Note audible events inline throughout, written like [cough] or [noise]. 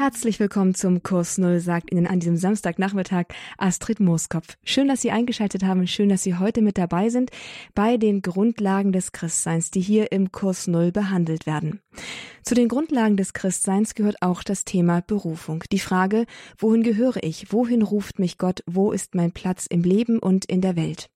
Herzlich willkommen zum Kurs Null, sagt Ihnen an diesem Samstagnachmittag Astrid Mooskopf. Schön, dass Sie eingeschaltet haben, schön, dass Sie heute mit dabei sind bei den Grundlagen des Christseins, die hier im Kurs Null behandelt werden. Zu den Grundlagen des Christseins gehört auch das Thema Berufung. Die Frage, wohin gehöre ich? Wohin ruft mich Gott? Wo ist mein Platz im Leben und in der Welt?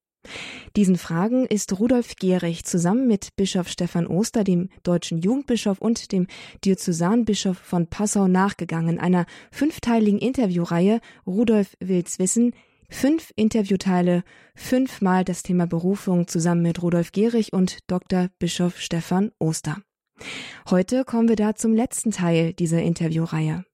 Diesen Fragen ist Rudolf Gehrig zusammen mit Bischof Stefan Oster, dem deutschen Jugendbischof und dem Diözesanbischof von Passau nachgegangen, einer fünfteiligen Interviewreihe Rudolf will's wissen, fünf Interviewteile, fünfmal das Thema Berufung zusammen mit Rudolf Gehrig und Dr. Bischof Stefan Oster. Heute kommen wir da zum letzten Teil dieser Interviewreihe.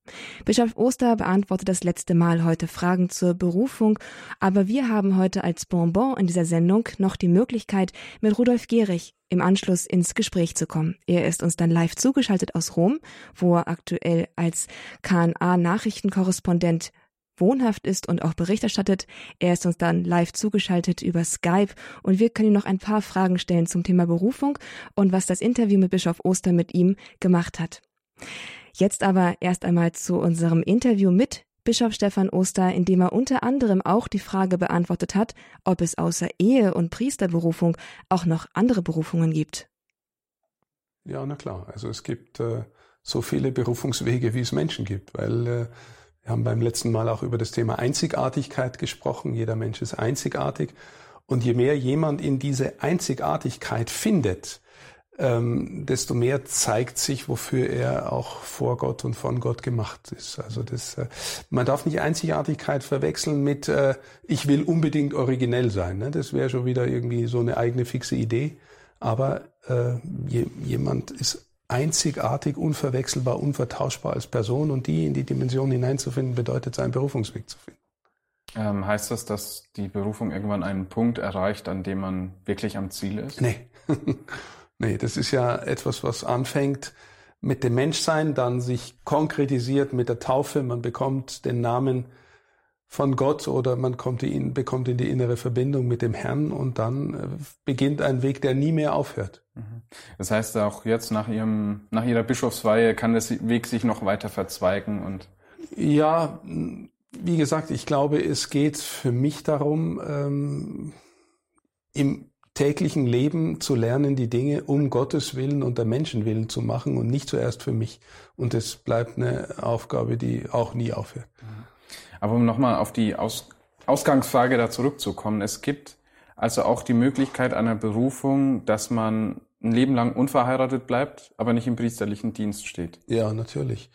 Bischof Oster beantwortet das letzte Mal heute Fragen zur Berufung, aber wir haben heute als Bonbon in dieser Sendung noch die Möglichkeit, mit Rudolf Gehrig im Anschluss ins Gespräch zu kommen. Er ist uns dann live zugeschaltet aus Rom, wo er aktuell als KNA-Nachrichtenkorrespondent wohnhaft ist und auch Bericht erstattet. Er ist uns dann live zugeschaltet über Skype und wir können ihm noch ein paar Fragen stellen zum Thema Berufung und was das Interview mit Bischof Oster mit ihm gemacht hat. Jetzt aber erst einmal zu unserem Interview mit Bischof Stefan Oster, in dem er unter anderem auch die Frage beantwortet hat, ob es außer Ehe und Priesterberufung auch noch andere Berufungen gibt. Ja, na klar. Also es gibt äh, so viele Berufungswege, wie es Menschen gibt, weil äh, wir haben beim letzten Mal auch über das Thema Einzigartigkeit gesprochen. Jeder Mensch ist einzigartig. Und je mehr jemand in diese Einzigartigkeit findet, ähm, desto mehr zeigt sich, wofür er auch vor Gott und von Gott gemacht ist. Also das, äh, man darf nicht Einzigartigkeit verwechseln mit äh, ich will unbedingt originell sein. Ne? Das wäre schon wieder irgendwie so eine eigene fixe Idee. Aber äh, je, jemand ist einzigartig, unverwechselbar, unvertauschbar als Person und die in die Dimension hineinzufinden, bedeutet seinen Berufungsweg zu finden. Ähm, heißt das, dass die Berufung irgendwann einen Punkt erreicht, an dem man wirklich am Ziel ist? Nee. [laughs] nee, das ist ja etwas, was anfängt mit dem Menschsein, dann sich konkretisiert mit der Taufe. Man bekommt den Namen von Gott oder man kommt in, bekommt in die innere Verbindung mit dem Herrn und dann äh, beginnt ein Weg, der nie mehr aufhört. Mhm. Das heißt, auch jetzt nach ihrem, nach ihrer Bischofsweihe kann der Weg sich noch weiter verzweigen und ja, wie gesagt, ich glaube, es geht für mich darum, ähm, im täglichen Leben zu lernen, die Dinge um Gottes Willen und der Menschen willen zu machen und nicht zuerst für mich. Und es bleibt eine Aufgabe, die auch nie aufhört. Aber um nochmal auf die Aus Ausgangsfrage da zurückzukommen, es gibt also auch die Möglichkeit einer Berufung, dass man ein Leben lang unverheiratet bleibt, aber nicht im priesterlichen Dienst steht. Ja, natürlich.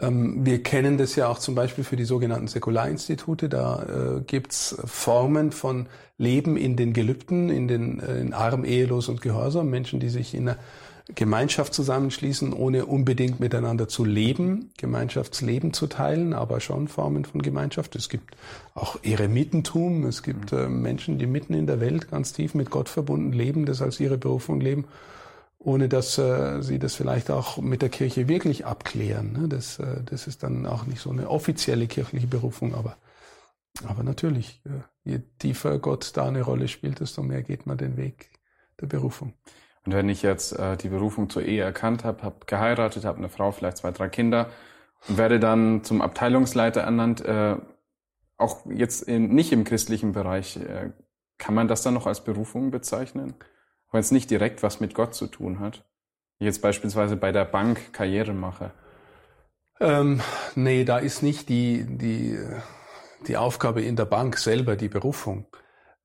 Ähm, wir kennen das ja auch zum Beispiel für die sogenannten Säkularinstitute. Da äh, gibt's Formen von Leben in den Gelübden, in den äh, in arm, ehelos und gehorsam. Menschen, die sich in einer Gemeinschaft zusammenschließen, ohne unbedingt miteinander zu leben, Gemeinschaftsleben zu teilen, aber schon Formen von Gemeinschaft. Es gibt auch Eremitentum, es gibt äh, Menschen, die mitten in der Welt ganz tief mit Gott verbunden leben, das als ihre Berufung leben, ohne dass äh, sie das vielleicht auch mit der Kirche wirklich abklären. Ne? Das, äh, das ist dann auch nicht so eine offizielle kirchliche Berufung, aber, aber natürlich, äh, je tiefer Gott da eine Rolle spielt, desto mehr geht man den Weg der Berufung. Und wenn ich jetzt äh, die Berufung zur Ehe erkannt habe, habe geheiratet, habe eine Frau, vielleicht zwei, drei Kinder und werde dann zum Abteilungsleiter ernannt, äh, auch jetzt in, nicht im christlichen Bereich, äh, kann man das dann noch als Berufung bezeichnen? Wenn es nicht direkt was mit Gott zu tun hat. Ich jetzt beispielsweise bei der Bank Karriere mache. Ähm, nee, da ist nicht die, die, die Aufgabe in der Bank selber die Berufung.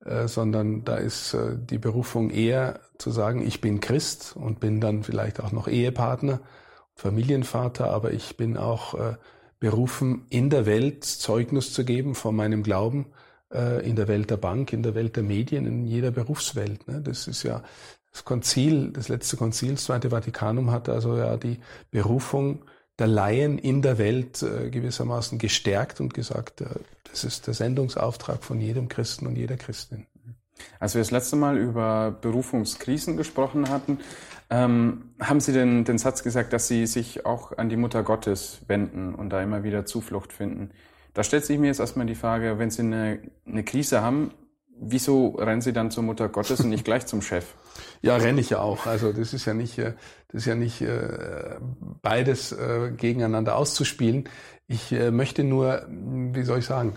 Äh, sondern da ist äh, die Berufung eher zu sagen, ich bin Christ und bin dann vielleicht auch noch Ehepartner, Familienvater, aber ich bin auch äh, berufen, in der Welt Zeugnis zu geben von meinem Glauben, in der Welt der Bank, in der Welt der Medien, in jeder Berufswelt. Ne? Das ist ja das Konzil, das letzte Konzil, das Zweite Vatikanum hatte also ja die Berufung der Laien in der Welt gewissermaßen gestärkt und gesagt, das ist der Sendungsauftrag von jedem Christen und jeder Christin. Als wir das letzte Mal über Berufungskrisen gesprochen hatten, ähm, haben Sie denn den Satz gesagt, dass Sie sich auch an die Mutter Gottes wenden und da immer wieder Zuflucht finden. Da stellt sich mir jetzt erstmal die Frage, wenn Sie eine, eine Krise haben, wieso rennen Sie dann zur Mutter Gottes und nicht gleich zum Chef? [laughs] Ja, renne ich ja auch. Also das ist ja nicht, äh, das ist ja nicht äh, beides äh, gegeneinander auszuspielen. Ich möchte nur, wie soll ich sagen,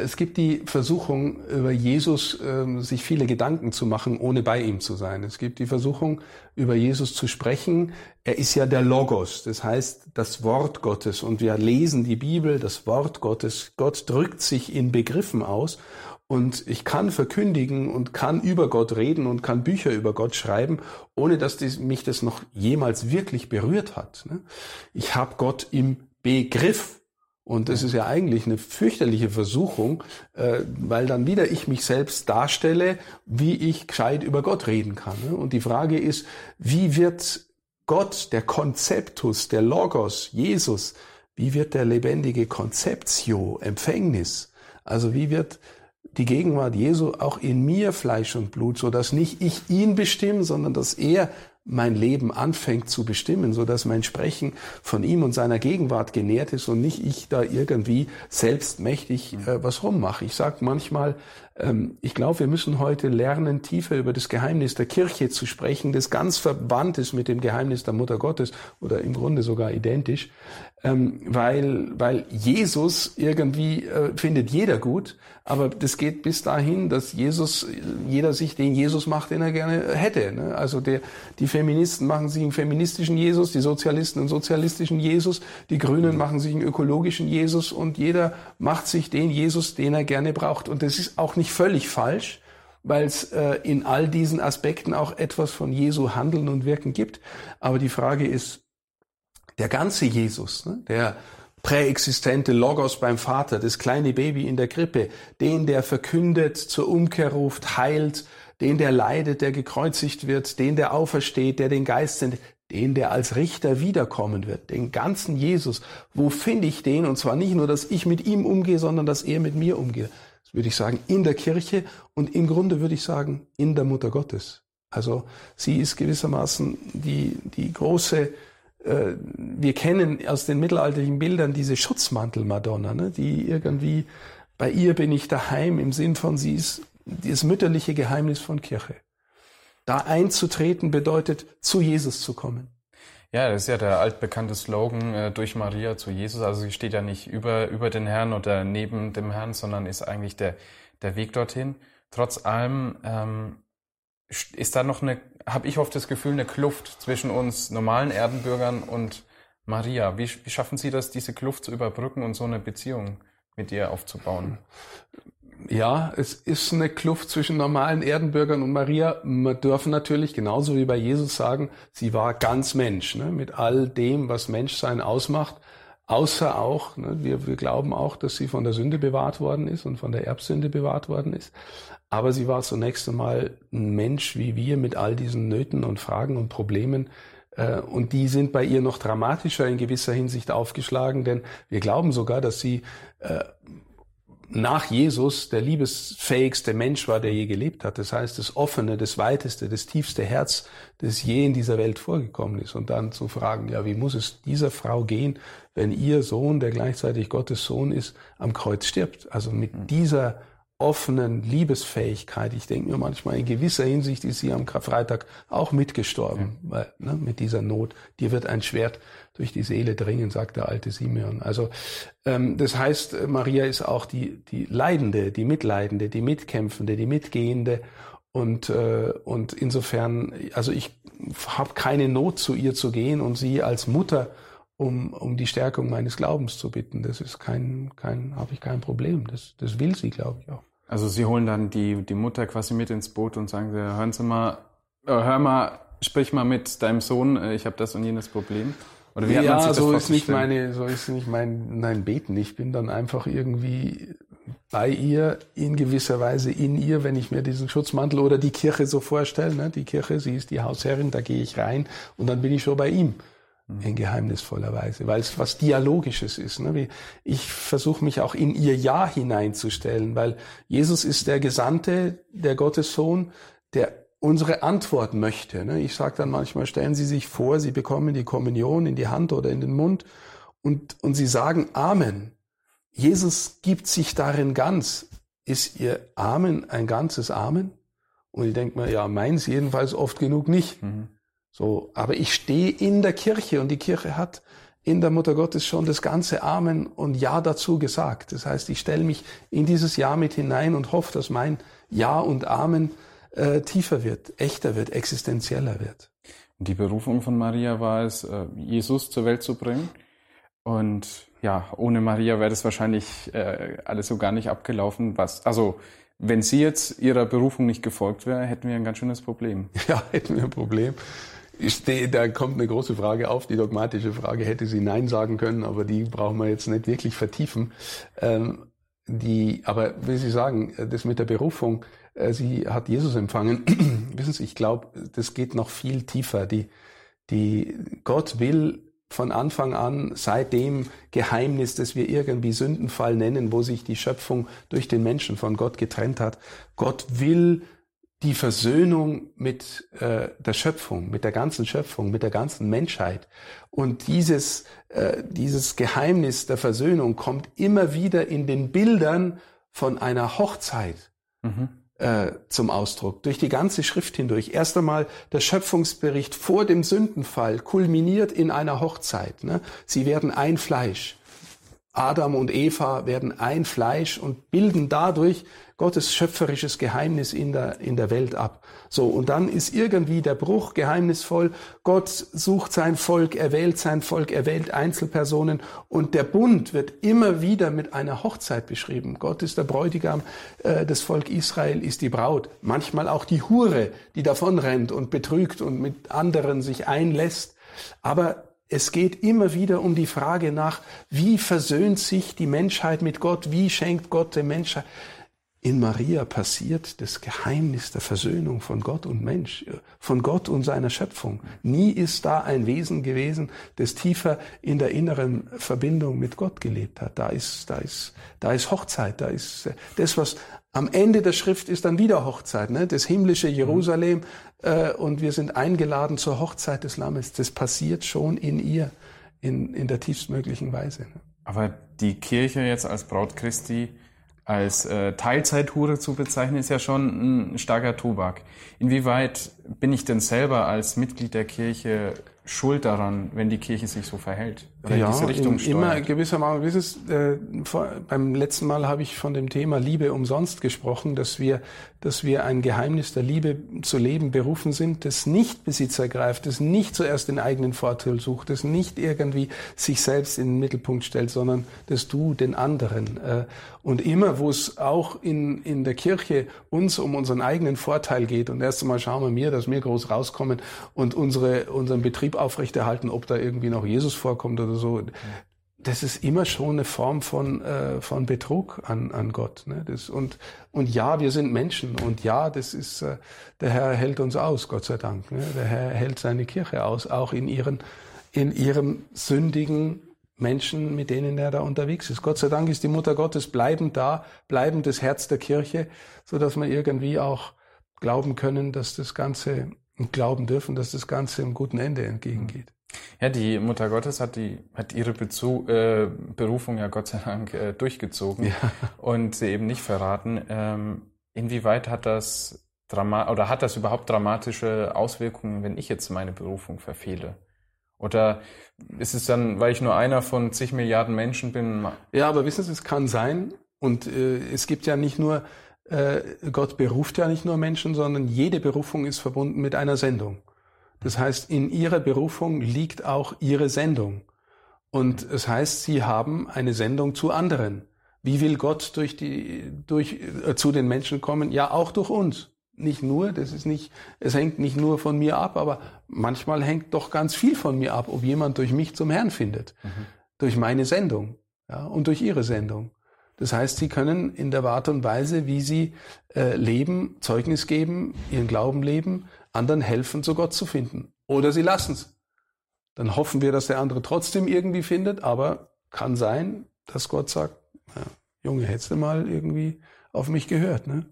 es gibt die Versuchung, über Jesus äh, sich viele Gedanken zu machen, ohne bei ihm zu sein. Es gibt die Versuchung, über Jesus zu sprechen. Er ist ja der Logos, das heißt das Wort Gottes. Und wir lesen die Bibel, das Wort Gottes. Gott drückt sich in Begriffen aus. Und ich kann verkündigen und kann über Gott reden und kann Bücher über Gott schreiben, ohne dass mich das noch jemals wirklich berührt hat. Ne? Ich habe Gott im Begriff. Und das ist ja eigentlich eine fürchterliche Versuchung, äh, weil dann wieder ich mich selbst darstelle, wie ich gescheit über Gott reden kann. Ne? Und die Frage ist, wie wird Gott, der Konzeptus, der Logos, Jesus, wie wird der lebendige Konzeptio, Empfängnis? Also wie wird die Gegenwart Jesu auch in mir Fleisch und Blut, so dass nicht ich ihn bestimme, sondern dass er mein Leben anfängt zu bestimmen, so dass mein Sprechen von ihm und seiner Gegenwart genährt ist und nicht ich da irgendwie selbstmächtig äh, was rummache. Ich sage manchmal, ähm, ich glaube, wir müssen heute lernen, tiefer über das Geheimnis der Kirche zu sprechen, das ganz verwandt ist mit dem Geheimnis der Mutter Gottes oder im Grunde sogar identisch, ähm, weil, weil Jesus irgendwie äh, findet jeder gut, aber das geht bis dahin, dass Jesus, jeder sich den Jesus macht, den er gerne hätte. Ne? Also der, die Feministen machen sich einen feministischen Jesus, die Sozialisten einen sozialistischen Jesus, die Grünen machen sich einen ökologischen Jesus und jeder macht sich den Jesus, den er gerne braucht. Und das ist auch nicht völlig falsch, weil es äh, in all diesen Aspekten auch etwas von Jesu Handeln und Wirken gibt. Aber die Frage ist, der ganze Jesus, ne, der präexistente Logos beim Vater, das kleine Baby in der Krippe, den, der verkündet, zur Umkehr ruft, heilt, den, der leidet, der gekreuzigt wird, den, der aufersteht, der den Geist sendet, den, der als Richter wiederkommen wird, den ganzen Jesus. Wo finde ich den? Und zwar nicht nur, dass ich mit ihm umgehe, sondern dass er mit mir umgeht. Das würde ich sagen, in der Kirche und im Grunde würde ich sagen, in der Mutter Gottes. Also sie ist gewissermaßen die, die große wir kennen aus den mittelalterlichen Bildern diese Schutzmantel-Madonna, ne, die irgendwie, bei ihr bin ich daheim im Sinn von, sie ist das mütterliche Geheimnis von Kirche. Da einzutreten bedeutet, zu Jesus zu kommen. Ja, das ist ja der altbekannte Slogan äh, durch Maria zu Jesus. Also sie steht ja nicht über, über den Herrn oder neben dem Herrn, sondern ist eigentlich der, der Weg dorthin. Trotz allem ähm, ist da noch eine habe ich oft das Gefühl, eine Kluft zwischen uns normalen Erdenbürgern und Maria. Wie, wie schaffen Sie das, diese Kluft zu überbrücken und so eine Beziehung mit ihr aufzubauen? Ja, es ist eine Kluft zwischen normalen Erdenbürgern und Maria. Wir dürfen natürlich genauso wie bei Jesus sagen, sie war ganz Mensch, ne, mit all dem, was Menschsein ausmacht. Außer auch, ne, wir, wir glauben auch, dass sie von der Sünde bewahrt worden ist und von der Erbsünde bewahrt worden ist. Aber sie war zunächst einmal ein Mensch wie wir mit all diesen Nöten und Fragen und Problemen. Äh, und die sind bei ihr noch dramatischer in gewisser Hinsicht aufgeschlagen, denn wir glauben sogar, dass sie äh, nach Jesus der liebesfähigste Mensch war, der je gelebt hat. Das heißt, das offene, das weiteste, das tiefste Herz, das je in dieser Welt vorgekommen ist. Und dann zu fragen, ja, wie muss es dieser Frau gehen, wenn ihr Sohn, der gleichzeitig Gottes Sohn ist, am Kreuz stirbt? Also mit dieser offenen Liebesfähigkeit. Ich denke mir manchmal, in gewisser Hinsicht ist sie am Karfreitag auch mitgestorben, ja. weil, ne, mit dieser Not. Dir wird ein Schwert durch die Seele dringen, sagt der alte Simeon. Also ähm, das heißt, Maria ist auch die, die Leidende, die Mitleidende, die Mitkämpfende, die Mitgehende. Und, äh, und insofern, also ich habe keine Not, zu ihr zu gehen und sie als Mutter um, um die Stärkung meines Glaubens zu bitten. Das ist kein, kein, habe ich kein Problem. Das, das will sie, glaube ich auch. Also Sie holen dann die, die Mutter quasi mit ins Boot und sagen, hören Sie mal, äh, hör mal, sprich mal mit deinem Sohn, äh, ich habe das und jenes Problem. Oder wie ja, hat so ist nicht meine, so ist nicht mein, mein Beten. Ich bin dann einfach irgendwie bei ihr, in gewisser Weise in ihr, wenn ich mir diesen Schutzmantel oder die Kirche so vorstelle. Ne? Die Kirche, sie ist die Hausherrin, da gehe ich rein und dann bin ich schon bei ihm in geheimnisvoller Weise, weil es was Dialogisches ist. Ne? Ich versuche mich auch in ihr Ja hineinzustellen, weil Jesus ist der Gesandte, der Gottessohn, der unsere Antwort möchte. Ne? Ich sage dann manchmal, stellen Sie sich vor, Sie bekommen die Kommunion in die Hand oder in den Mund und, und Sie sagen Amen. Jesus gibt sich darin ganz. ist ihr Amen ein ganzes Amen? Und ich denke mir, ja, meins jedenfalls oft genug nicht. Mhm. So, aber ich stehe in der Kirche und die Kirche hat in der Mutter Gottes schon das ganze Amen und Ja dazu gesagt. Das heißt, ich stelle mich in dieses Ja mit hinein und hoffe, dass mein Ja und Amen äh, tiefer wird, echter wird, existenzieller wird. Die Berufung von Maria war es, äh, Jesus zur Welt zu bringen. Und ja, ohne Maria wäre das wahrscheinlich äh, alles so gar nicht abgelaufen. Was, also wenn sie jetzt ihrer Berufung nicht gefolgt wäre, hätten wir ein ganz schönes Problem. [laughs] Ja, hätten wir ein Problem. Ich, da kommt eine große Frage auf, die dogmatische Frage, hätte sie Nein sagen können, aber die brauchen wir jetzt nicht wirklich vertiefen. Ähm, die, aber will Sie sagen, das mit der Berufung, äh, sie hat Jesus empfangen. [clears throat] Wissen Sie, ich glaube, das geht noch viel tiefer. Die, die Gott will von Anfang an seit dem Geheimnis, das wir irgendwie Sündenfall nennen, wo sich die Schöpfung durch den Menschen von Gott getrennt hat. Gott will die Versöhnung mit äh, der Schöpfung, mit der ganzen Schöpfung, mit der ganzen Menschheit. Und dieses, äh, dieses Geheimnis der Versöhnung kommt immer wieder in den Bildern von einer Hochzeit. Mhm äh, zum Ausdruck, durch die ganze Schrift hindurch. Erst einmal der Schöpfungsbericht vor dem Sündenfall kulminiert in einer Hochzeit. Ne? Sie werden ein Fleisch. Adam und Eva werden ein Fleisch und bilden dadurch Gottes schöpferisches Geheimnis in der, in der Welt ab. So, und dann ist irgendwie der Bruch geheimnisvoll. Gott sucht sein Volk, er wählt sein Volk, er wählt Einzelpersonen und der Bund wird immer wieder mit einer Hochzeit beschrieben. Gott ist der Bräutigam, äh, das Volk Israel ist die Braut. Manchmal auch die Hure, die davonrennt und betrügt und mit anderen sich einlässt. Aber es geht immer wieder um die Frage nach, wie versöhnt sich die Menschheit mit Gott? Wie schenkt Gott der Menschheit? In Maria passiert das Geheimnis der Versöhnung von Gott und Mensch, von Gott und seiner Schöpfung. Nie ist da ein Wesen gewesen, das tiefer in der inneren Verbindung mit Gott gelebt hat. Da ist, da ist, da ist Hochzeit, da ist das, was am Ende der Schrift ist dann wieder Hochzeit, ne? das himmlische Jerusalem, äh, und wir sind eingeladen zur Hochzeit des Lammes. Das passiert schon in ihr, in, in der tiefstmöglichen Weise. Ne? Aber die Kirche jetzt als Braut Christi, als äh, Teilzeithure zu bezeichnen, ist ja schon ein starker Tobak. Inwieweit bin ich denn selber als Mitglied der Kirche schuld daran, wenn die Kirche sich so verhält? Oder ja, in diese Richtung in, immer gewissermaßen. Wisses, äh, beim letzten Mal habe ich von dem Thema Liebe umsonst gesprochen, dass wir, dass wir ein Geheimnis der Liebe zu leben berufen sind, das nicht Besitz ergreift, das nicht zuerst den eigenen Vorteil sucht, das nicht irgendwie sich selbst in den Mittelpunkt stellt, sondern das Du den anderen. Äh, und immer, wo es auch in, in der Kirche uns um unseren eigenen Vorteil geht, und erst einmal schauen wir mir, dass wir groß rauskommen und unsere, unseren Betrieb aufrechterhalten, ob da irgendwie noch Jesus vorkommt oder so. Das ist immer schon eine Form von, äh, von Betrug an, an Gott. Ne? Das, und, und ja, wir sind Menschen. Und ja, das ist, äh, der Herr hält uns aus, Gott sei Dank. Ne? Der Herr hält seine Kirche aus, auch in ihren, in ihrem sündigen Menschen, mit denen er da unterwegs ist. Gott sei Dank ist die Mutter Gottes bleibend da, bleibend das Herz der Kirche, so dass wir irgendwie auch glauben können, dass das Ganze und glauben dürfen, dass das Ganze einem guten Ende entgegengeht. Ja, die Mutter Gottes hat die hat ihre Bezu äh, Berufung ja Gott sei Dank äh, durchgezogen ja. und sie eben nicht verraten. Ähm, inwieweit hat das Drama oder hat das überhaupt dramatische Auswirkungen, wenn ich jetzt meine Berufung verfehle? Oder ist es dann, weil ich nur einer von zig Milliarden Menschen bin? Ja, aber wissen Sie, es kann sein. Und äh, es gibt ja nicht nur, Gott beruft ja nicht nur Menschen, sondern jede Berufung ist verbunden mit einer Sendung. Das heißt, in ihrer Berufung liegt auch ihre Sendung. Und es heißt, sie haben eine Sendung zu anderen. Wie will Gott durch die, durch, äh, zu den Menschen kommen? Ja, auch durch uns nicht nur, das ist nicht, es hängt nicht nur von mir ab, aber manchmal hängt doch ganz viel von mir ab, ob jemand durch mich zum Herrn findet. Mhm. Durch meine Sendung, ja, und durch ihre Sendung. Das heißt, sie können in der Art und Weise, wie sie äh, leben, Zeugnis geben, ihren Glauben leben, anderen helfen, zu Gott zu finden. Oder sie lassen es. Dann hoffen wir, dass der andere trotzdem irgendwie findet, aber kann sein, dass Gott sagt, ja, Junge, hättest du mal irgendwie auf mich gehört. Ne?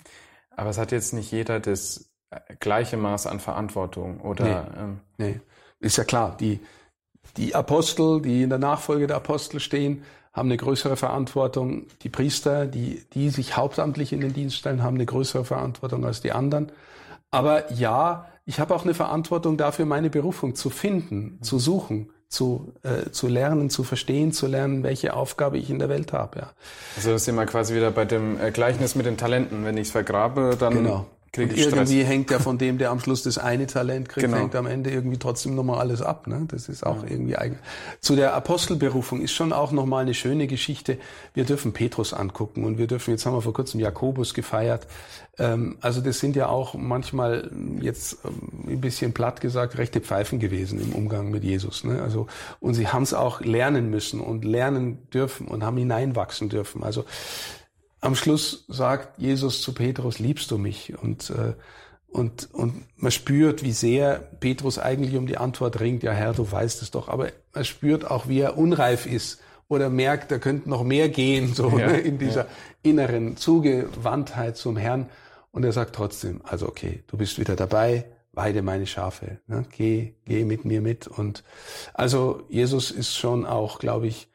Aber es hat jetzt nicht jeder das äh, gleiche Maß an Verantwortung, oder? Nee, ähm, nee. ist ja klar. Die, die Apostel, die in der Nachfolge der Apostel stehen, haben eine größere Verantwortung. Die Priester, die, die sich hauptamtlich in den Dienst stellen, haben eine größere Verantwortung als die anderen. Aber ja, ich habe auch eine Verantwortung dafür, meine Berufung zu finden, zu suchen, zu, äh, zu lernen, zu verstehen, zu lernen, welche Aufgabe ich in der Welt habe. Ja. Also das sind wir quasi wieder bei dem äh, Gleichnis mit den Talenten. Wenn ich es vergrabe, dann genau. Krieg ich irgendwie Stress. hängt ja von dem, der am Schluss das eine Talent kriegt, genau. hängt am Ende irgendwie trotzdem nochmal alles ab. Ne? Das ist auch ja. irgendwie eigen. Zu der Apostelberufung ist schon auch nochmal eine schöne Geschichte. Wir dürfen Petrus angucken und wir dürfen, jetzt haben wir vor kurzem Jakobus gefeiert. Ähm, also das sind ja auch manchmal jetzt ähm, ein bisschen platt gesagt rechte Pfeifen gewesen im Umgang mit Jesus. Ne? Also und sie haben es auch lernen müssen und lernen dürfen und haben hineinwachsen dürfen. Also am Schluss sagt Jesus zu Petrus, liebst du mich? Und, äh, und, und man spürt, wie sehr Petrus eigentlich um die Antwort ringt, ja Herr, du weißt es doch, aber man spürt auch, wie er unreif ist oder merkt, da könnte noch mehr gehen, so ja, ne, in dieser ja. inneren Zugewandtheit zum Herrn. Und er sagt trotzdem, also okay, du bist wieder dabei, weide meine Schafe, ne? geh, geh mit mir mit. Und also Jesus ist schon auch, glaube ich,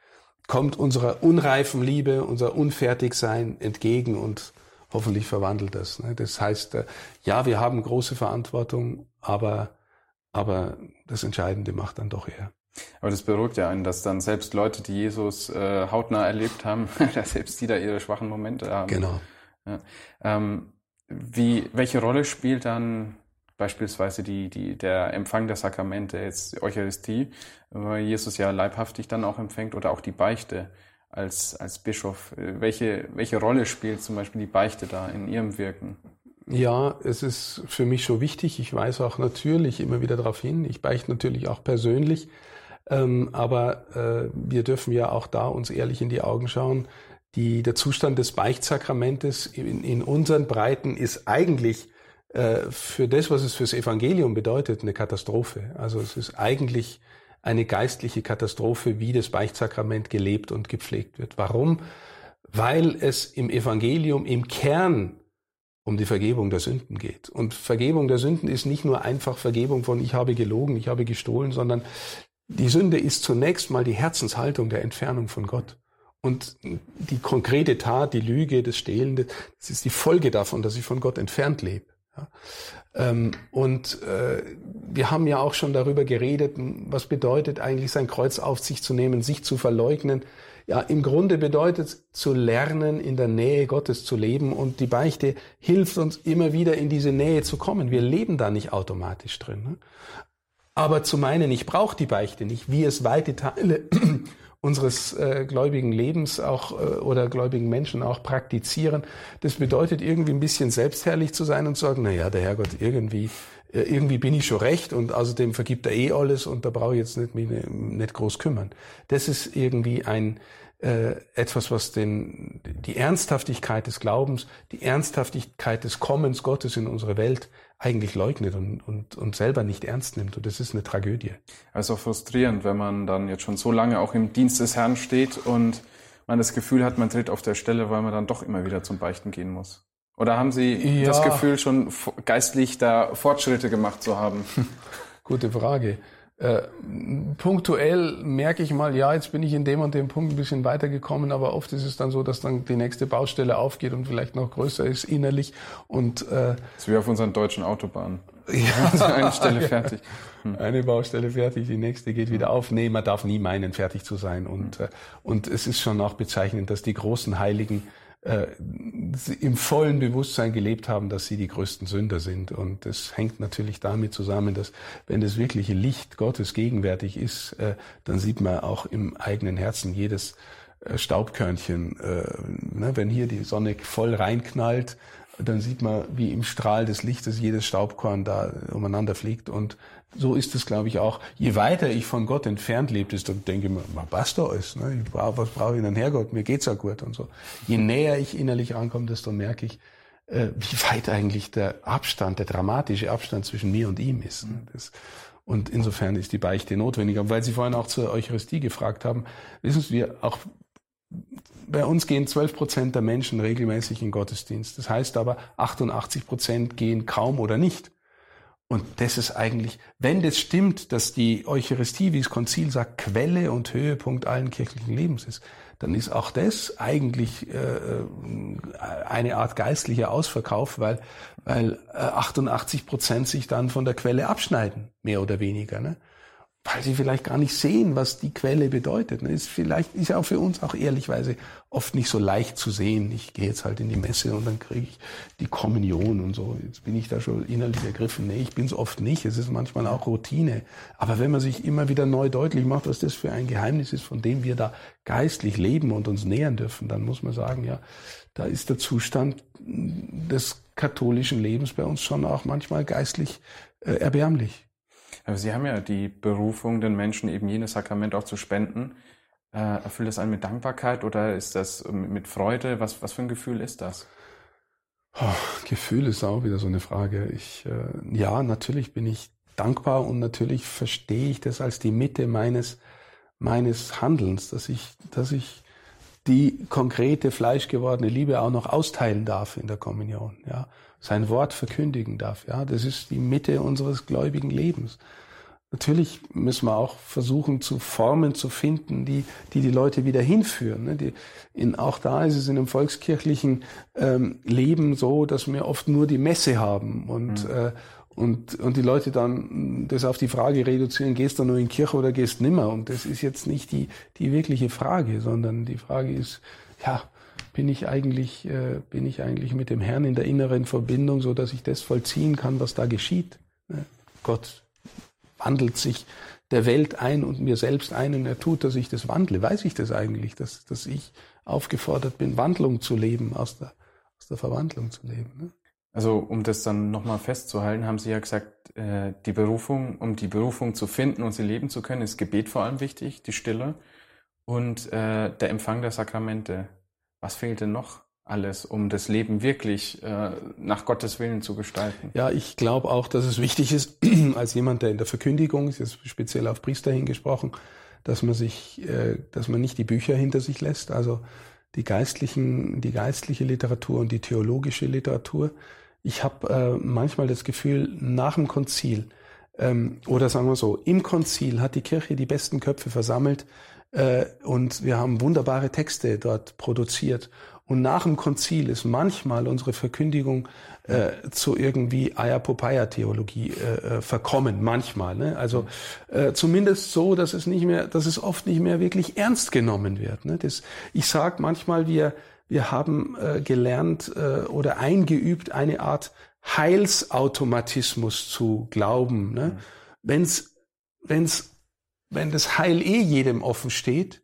kommt unserer unreifen Liebe, unser Unfertigsein entgegen und hoffentlich verwandelt das. Ne? Das heißt, äh, ja, wir haben große Verantwortung, aber, aber das Entscheidende macht dann doch er. Aber das beruhigt ja einen, dass dann selbst Leute, die Jesus äh, hautnah erlebt haben, [laughs] dass selbst die da ihre schwachen Momente haben. Genau. Ja. Ähm, wie, welche Rolle spielt dann beispielsweise die, die, der Empfang der Sakramente, jetzt Eucharistie, weil Jesus ja leibhaftig dann auch empfängt, oder auch die Beichte als, als Bischof. Welche, welche Rolle spielt zum Beispiel die Beichte da in Ihrem Wirken? Ja, es ist für mich schon wichtig. Ich weise auch natürlich immer wieder darauf hin. Ich beichte natürlich auch persönlich. Ähm, aber äh, wir dürfen ja auch da uns ehrlich in die Augen schauen. Die, der Zustand des Beichtsakramentes in, in unseren Breiten ist eigentlich äh, für das, was es fürs Evangelium bedeutet, eine Katastrophe. Also es ist eigentlich eine geistliche Katastrophe, wie das Beichtsakrament gelebt und gepflegt wird. Warum? Weil es im Evangelium im Kern um die Vergebung der Sünden geht. Und Vergebung der Sünden ist nicht nur einfach Vergebung von ich habe gelogen, ich habe gestohlen, sondern die Sünde ist zunächst mal die Herzenshaltung der Entfernung von Gott. Und die konkrete Tat, die Lüge, das Stehlen, das ist die Folge davon, dass ich von Gott entfernt lebe. Ja. Ähm, und äh, wir haben ja auch schon darüber geredet, was bedeutet eigentlich sein Kreuz auf sich zu nehmen, sich zu verleugnen. Ja, im Grunde bedeutet zu lernen, in der Nähe Gottes zu leben und die Beichte hilft uns immer wieder in diese Nähe zu kommen. Wir leben da nicht automatisch drin. Ne? Aber zu meinen, ich brauche die Beichte nicht, wie es weite Teile unseres äh, gläubigen Lebens auch äh, oder gläubigen Menschen auch praktizieren. Das bedeutet irgendwie ein bisschen selbstherrlich zu sein und zu sagen, na ja, der Herrgott irgendwie äh, irgendwie bin ich schon recht und außerdem vergibt er eh alles und da brauche ich jetzt nicht mich ne, nicht groß kümmern. Das ist irgendwie ein äh, etwas, was den, die Ernsthaftigkeit des Glaubens, die Ernsthaftigkeit des Kommens Gottes in unsere Welt eigentlich leugnet und, und, und selber nicht ernst nimmt. Und das ist eine Tragödie. Also frustrierend, wenn man dann jetzt schon so lange auch im Dienst des Herrn steht und man das Gefühl hat, man tritt auf der Stelle, weil man dann doch immer wieder zum Beichten gehen muss. Oder haben Sie ja. das Gefühl, schon geistlich da Fortschritte gemacht zu haben? [laughs] Gute Frage. Äh, punktuell merke ich mal, ja, jetzt bin ich in dem und dem Punkt ein bisschen weitergekommen, aber oft ist es dann so, dass dann die nächste Baustelle aufgeht und vielleicht noch größer ist innerlich und äh, das ist wie auf unseren deutschen Autobahnen. [laughs] Ja, [laughs] also eine Stelle fertig. Hm. Eine Baustelle fertig, die nächste geht wieder auf. Nee, man darf nie meinen, fertig zu sein. Und, hm. äh, und es ist schon auch bezeichnend, dass die großen Heiligen äh, im vollen Bewusstsein gelebt haben, dass sie die größten Sünder sind. Und das hängt natürlich damit zusammen, dass wenn das wirkliche Licht Gottes gegenwärtig ist, äh, dann sieht man auch im eigenen Herzen jedes äh, Staubkörnchen. Äh, ne? Wenn hier die Sonne voll reinknallt, dann sieht man, wie im Strahl des Lichtes jedes Staubkorn da umeinander fliegt. Und so ist es, glaube ich, auch. Je weiter ich von Gott entfernt lebe, desto denke ich mir, was da alles? Ne? Ich brauch, was brauche ich denn Herrgott? Mir geht's ja gut und so. Je näher ich innerlich rankomme, desto merke ich, äh, wie weit eigentlich der Abstand, der dramatische Abstand zwischen mir und ihm ist. Ne? Das, und insofern ist die Beichte notwendig. Aber weil Sie vorhin auch zur Eucharistie gefragt haben, wissen Sie, wir auch bei uns gehen 12 Prozent der Menschen regelmäßig in Gottesdienst. Das heißt aber, 88 Prozent gehen kaum oder nicht. Und das ist eigentlich, wenn das stimmt, dass die Eucharistie, wie das Konzil sagt, Quelle und Höhepunkt allen kirchlichen Lebens ist, dann ist auch das eigentlich äh, äh eine Art geistlicher Ausverkauf, weil, weil äh, 88 Prozent sich dann von der Quelle abschneiden, mehr oder weniger. Ne? Weil sie vielleicht gar nicht sehen, was die Quelle bedeutet. Ne? Ist vielleicht ist ja auch für uns auch ehrlichweise oft nicht so leicht zu sehen. Ich gehe jetzt halt in die Messe und dann kriege ich die Kommunion und so. Jetzt bin ich da schon innerlich ergriffen. Nee, ich bin es oft nicht. Es ist manchmal auch Routine. Aber wenn man sich immer wieder neu deutlich macht, was das für ein Geheimnis ist, von dem wir da geistlich leben und uns nähern dürfen, dann muss man sagen, ja, da ist der Zustand des katholischen Lebens bei uns schon auch manchmal geistlich äh, erbärmlich. Aber Sie haben ja die Berufung, den Menschen eben jenes Sakrament auch zu spenden. Äh, erfüllt das einen mit Dankbarkeit oder ist das mit Freude? Was, was für ein Gefühl ist das? Oh, Gefühl ist auch wieder so eine Frage. Ich, äh, ja, natürlich bin ich dankbar und natürlich verstehe ich das als die Mitte meines, meines Handelns, dass ich, dass ich die konkrete fleischgewordene Liebe auch noch austeilen darf in der Kommunion, ja, sein Wort verkündigen darf, ja, das ist die Mitte unseres gläubigen Lebens. Natürlich müssen wir auch versuchen, zu Formen zu finden, die die, die Leute wieder hinführen. Ne? Die, in, auch da ist es in einem volkskirchlichen ähm, Leben so, dass wir oft nur die Messe haben und, mhm. äh, und, und die Leute dann das auf die Frage reduzieren, gehst du nur in Kirche oder gehst nimmer? Und das ist jetzt nicht die, die wirkliche Frage, sondern die Frage ist, ja, bin ich eigentlich, äh, bin ich eigentlich mit dem Herrn in der inneren Verbindung, so dass ich das vollziehen kann, was da geschieht? Ne? Gott wandelt sich der Welt ein und mir selbst ein und er tut, dass ich das wandle. Weiß ich das eigentlich, dass, dass ich aufgefordert bin, Wandlung zu leben, aus der, aus der Verwandlung zu leben? Ne? Also um das dann nochmal festzuhalten, haben Sie ja gesagt, äh, die Berufung, um die Berufung zu finden und sie leben zu können, ist Gebet vor allem wichtig, die Stille und äh, der Empfang der Sakramente. Was fehlt denn noch alles, um das Leben wirklich äh, nach Gottes Willen zu gestalten? Ja, ich glaube auch, dass es wichtig ist, [clears throat] als jemand, der in der Verkündigung ist, jetzt speziell auf Priester hingesprochen, dass man sich, äh, dass man nicht die Bücher hinter sich lässt, also die geistlichen, die geistliche Literatur und die theologische Literatur, ich habe äh, manchmal das Gefühl, nach dem Konzil, ähm, oder sagen wir so, im Konzil hat die Kirche die besten Köpfe versammelt und wir haben wunderbare Texte dort produziert. Und nach dem Konzil ist manchmal unsere Verkündigung äh, zu irgendwie Ayapopaya-Theologie äh, äh, verkommen, manchmal. Ne? Also äh, zumindest so, dass es nicht mehr, dass es oft nicht mehr wirklich ernst genommen wird. Ne? Das, ich sage manchmal, wir wir haben äh, gelernt äh, oder eingeübt, eine Art Heilsautomatismus zu glauben. Ne? Mhm. Wenn's, wenn's, wenn das Heil eh jedem offen steht,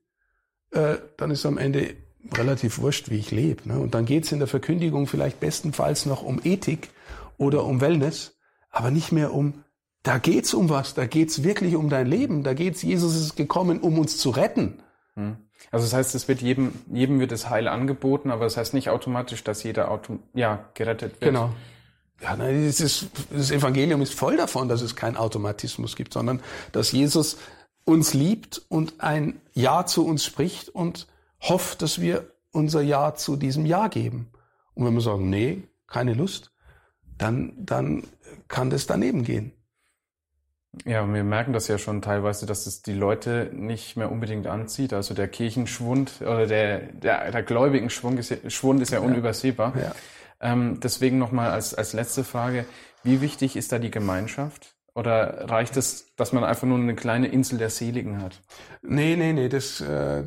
äh, dann ist am Ende relativ wurscht, wie ich lebe. Ne? Und dann geht's in der Verkündigung vielleicht bestenfalls noch um Ethik oder um Wellness, aber nicht mehr um, da geht's um was, da geht's wirklich um dein Leben, da geht's, Jesus ist gekommen, um uns zu retten. Mhm. Also das heißt, es wird jedem, jedem wird das Heil angeboten, aber das heißt nicht automatisch, dass jeder Auto, ja, gerettet wird. Genau. Ja, nein, das, ist, das Evangelium ist voll davon, dass es keinen Automatismus gibt, sondern dass Jesus uns liebt und ein Ja zu uns spricht und hofft, dass wir unser Ja zu diesem Ja geben. Und wenn wir sagen, nee, keine Lust, dann, dann kann das daneben gehen. Ja, und wir merken das ja schon teilweise, dass es die Leute nicht mehr unbedingt anzieht. Also der Kirchenschwund oder der, der, der gläubigen Schwund ist, Schwund ist ja unübersehbar. Ja. Ähm, deswegen nochmal als, als letzte Frage, wie wichtig ist da die Gemeinschaft? Oder reicht es, dass man einfach nur eine kleine Insel der Seligen hat? Nee, nee, nee. Das, äh,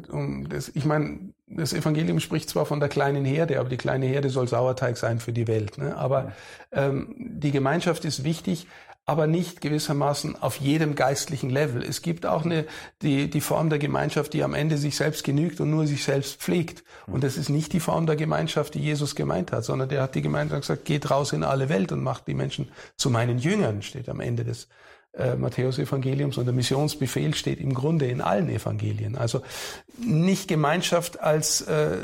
das, ich meine, das Evangelium spricht zwar von der kleinen Herde, aber die kleine Herde soll Sauerteig sein für die Welt. Ne? Aber ähm, die Gemeinschaft ist wichtig aber nicht gewissermaßen auf jedem geistlichen Level. Es gibt auch eine, die, die Form der Gemeinschaft, die am Ende sich selbst genügt und nur sich selbst pflegt. Und das ist nicht die Form der Gemeinschaft, die Jesus gemeint hat, sondern der hat die Gemeinschaft gesagt, geht raus in alle Welt und macht die Menschen zu meinen Jüngern, steht am Ende des äh, Matthäus-Evangeliums und der Missionsbefehl steht im Grunde in allen Evangelien. Also nicht Gemeinschaft als, äh,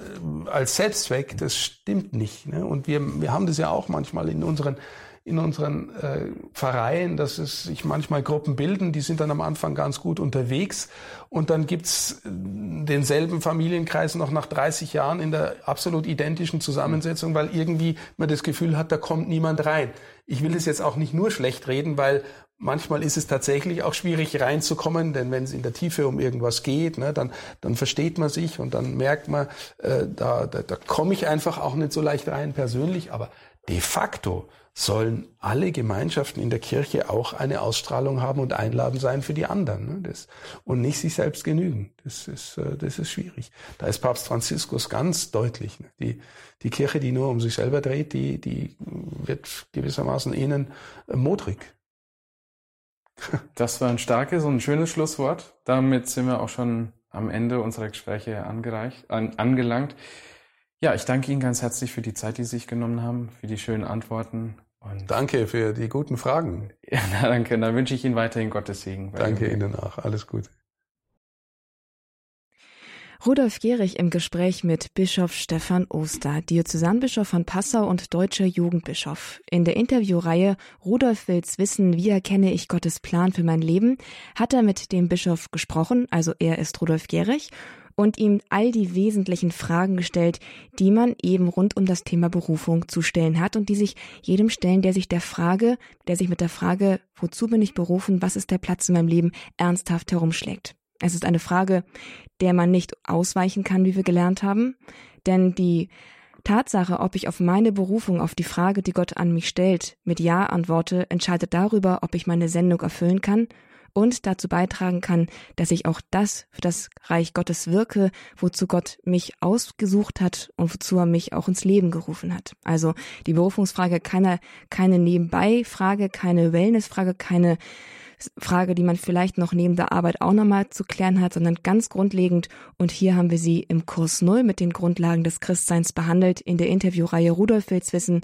als Selbstzweck, das stimmt nicht. Ne? Und wir, wir haben das ja auch manchmal in unseren in unseren äh, Pfarreien, dass es sich manchmal Gruppen bilden, die sind dann am Anfang ganz gut unterwegs und dann gibt's äh, denselben Familienkreis noch nach 30 Jahren in der absolut identischen Zusammensetzung, weil irgendwie man das Gefühl hat, da kommt niemand rein. Ich will das jetzt auch nicht nur schlecht reden, weil Manchmal ist es tatsächlich auch schwierig reinzukommen, denn wenn es in der Tiefe um irgendwas geht, ne, dann, dann versteht man sich und dann merkt man, äh, da, da, da komme ich einfach auch nicht so leicht rein persönlich. Aber de facto sollen alle Gemeinschaften in der Kirche auch eine Ausstrahlung haben und einladen sein für die anderen. Ne? Das, und nicht sich selbst genügen. Das ist, äh, das ist schwierig. Da ist Papst Franziskus ganz deutlich. Ne? Die, die Kirche, die nur um sich selber dreht, die, die wird gewissermaßen ihnen äh, modrig. [laughs] Das war ein starkes und ein schönes Schlusswort. Damit sind wir auch schon am Ende unserer Gespräche angereicht, an, angelangt. Ja, ich danke Ihnen ganz herzlich für die Zeit, die Sie sich genommen haben, für die schönen Antworten. Und danke für die guten Fragen. [laughs] Ja, danke. Dann wünsche ich Ihnen weiterhin Gottes Segen. Danke Ihnen auch. Alles Gute. Rudolf Gehrig im Gespräch mit Bischof Stefan Oster, Diözesanbischof von Passau und deutscher Jugendbischof. In der Interviewreihe Rudolf will's wissen, wie erkenne ich Gottes Plan für mein Leben, hat er mit dem Bischof gesprochen, also er ist Rudolf Gehrig, und ihm all die wesentlichen Fragen gestellt, die man eben rund um das Thema Berufung zu stellen hat und die sich jedem stellen, der sich der Frage, der sich mit der Frage, wozu bin ich berufen, was ist der Platz in meinem Leben, ernsthaft herumschlägt. Es ist eine Frage, der man nicht ausweichen kann, wie wir gelernt haben, denn die Tatsache, ob ich auf meine Berufung, auf die Frage, die Gott an mich stellt, mit Ja antworte, entscheidet darüber, ob ich meine Sendung erfüllen kann und dazu beitragen kann, dass ich auch das für das Reich Gottes wirke, wozu Gott mich ausgesucht hat und wozu er mich auch ins Leben gerufen hat. Also die Berufungsfrage keine, keine Nebenbei-Frage, keine Wellness-Frage, keine Frage, die man vielleicht noch neben der Arbeit auch nochmal zu klären hat, sondern ganz grundlegend. Und hier haben wir sie im Kurs Null mit den Grundlagen des Christseins behandelt in der Interviewreihe Rudolf Wills Wissen.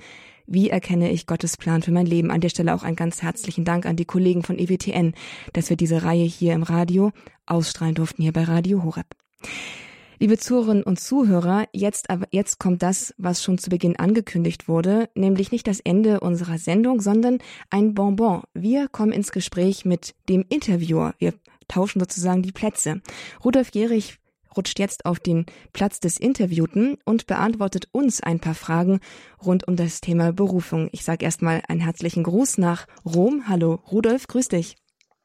Wie erkenne ich Gottes Plan für mein Leben? An der Stelle auch einen ganz herzlichen Dank an die Kollegen von EWTN, dass wir diese Reihe hier im Radio ausstrahlen durften, hier bei Radio Horeb. Liebe Zuhörerinnen und Zuhörer, jetzt, aber, jetzt kommt das, was schon zu Beginn angekündigt wurde, nämlich nicht das Ende unserer Sendung, sondern ein Bonbon. Wir kommen ins Gespräch mit dem Interviewer. Wir tauschen sozusagen die Plätze. Rudolf Gehrig rutscht jetzt auf den Platz des Interviewten und beantwortet uns ein paar Fragen rund um das Thema Berufung. Ich sage erstmal einen herzlichen Gruß nach Rom. Hallo Rudolf, grüß dich.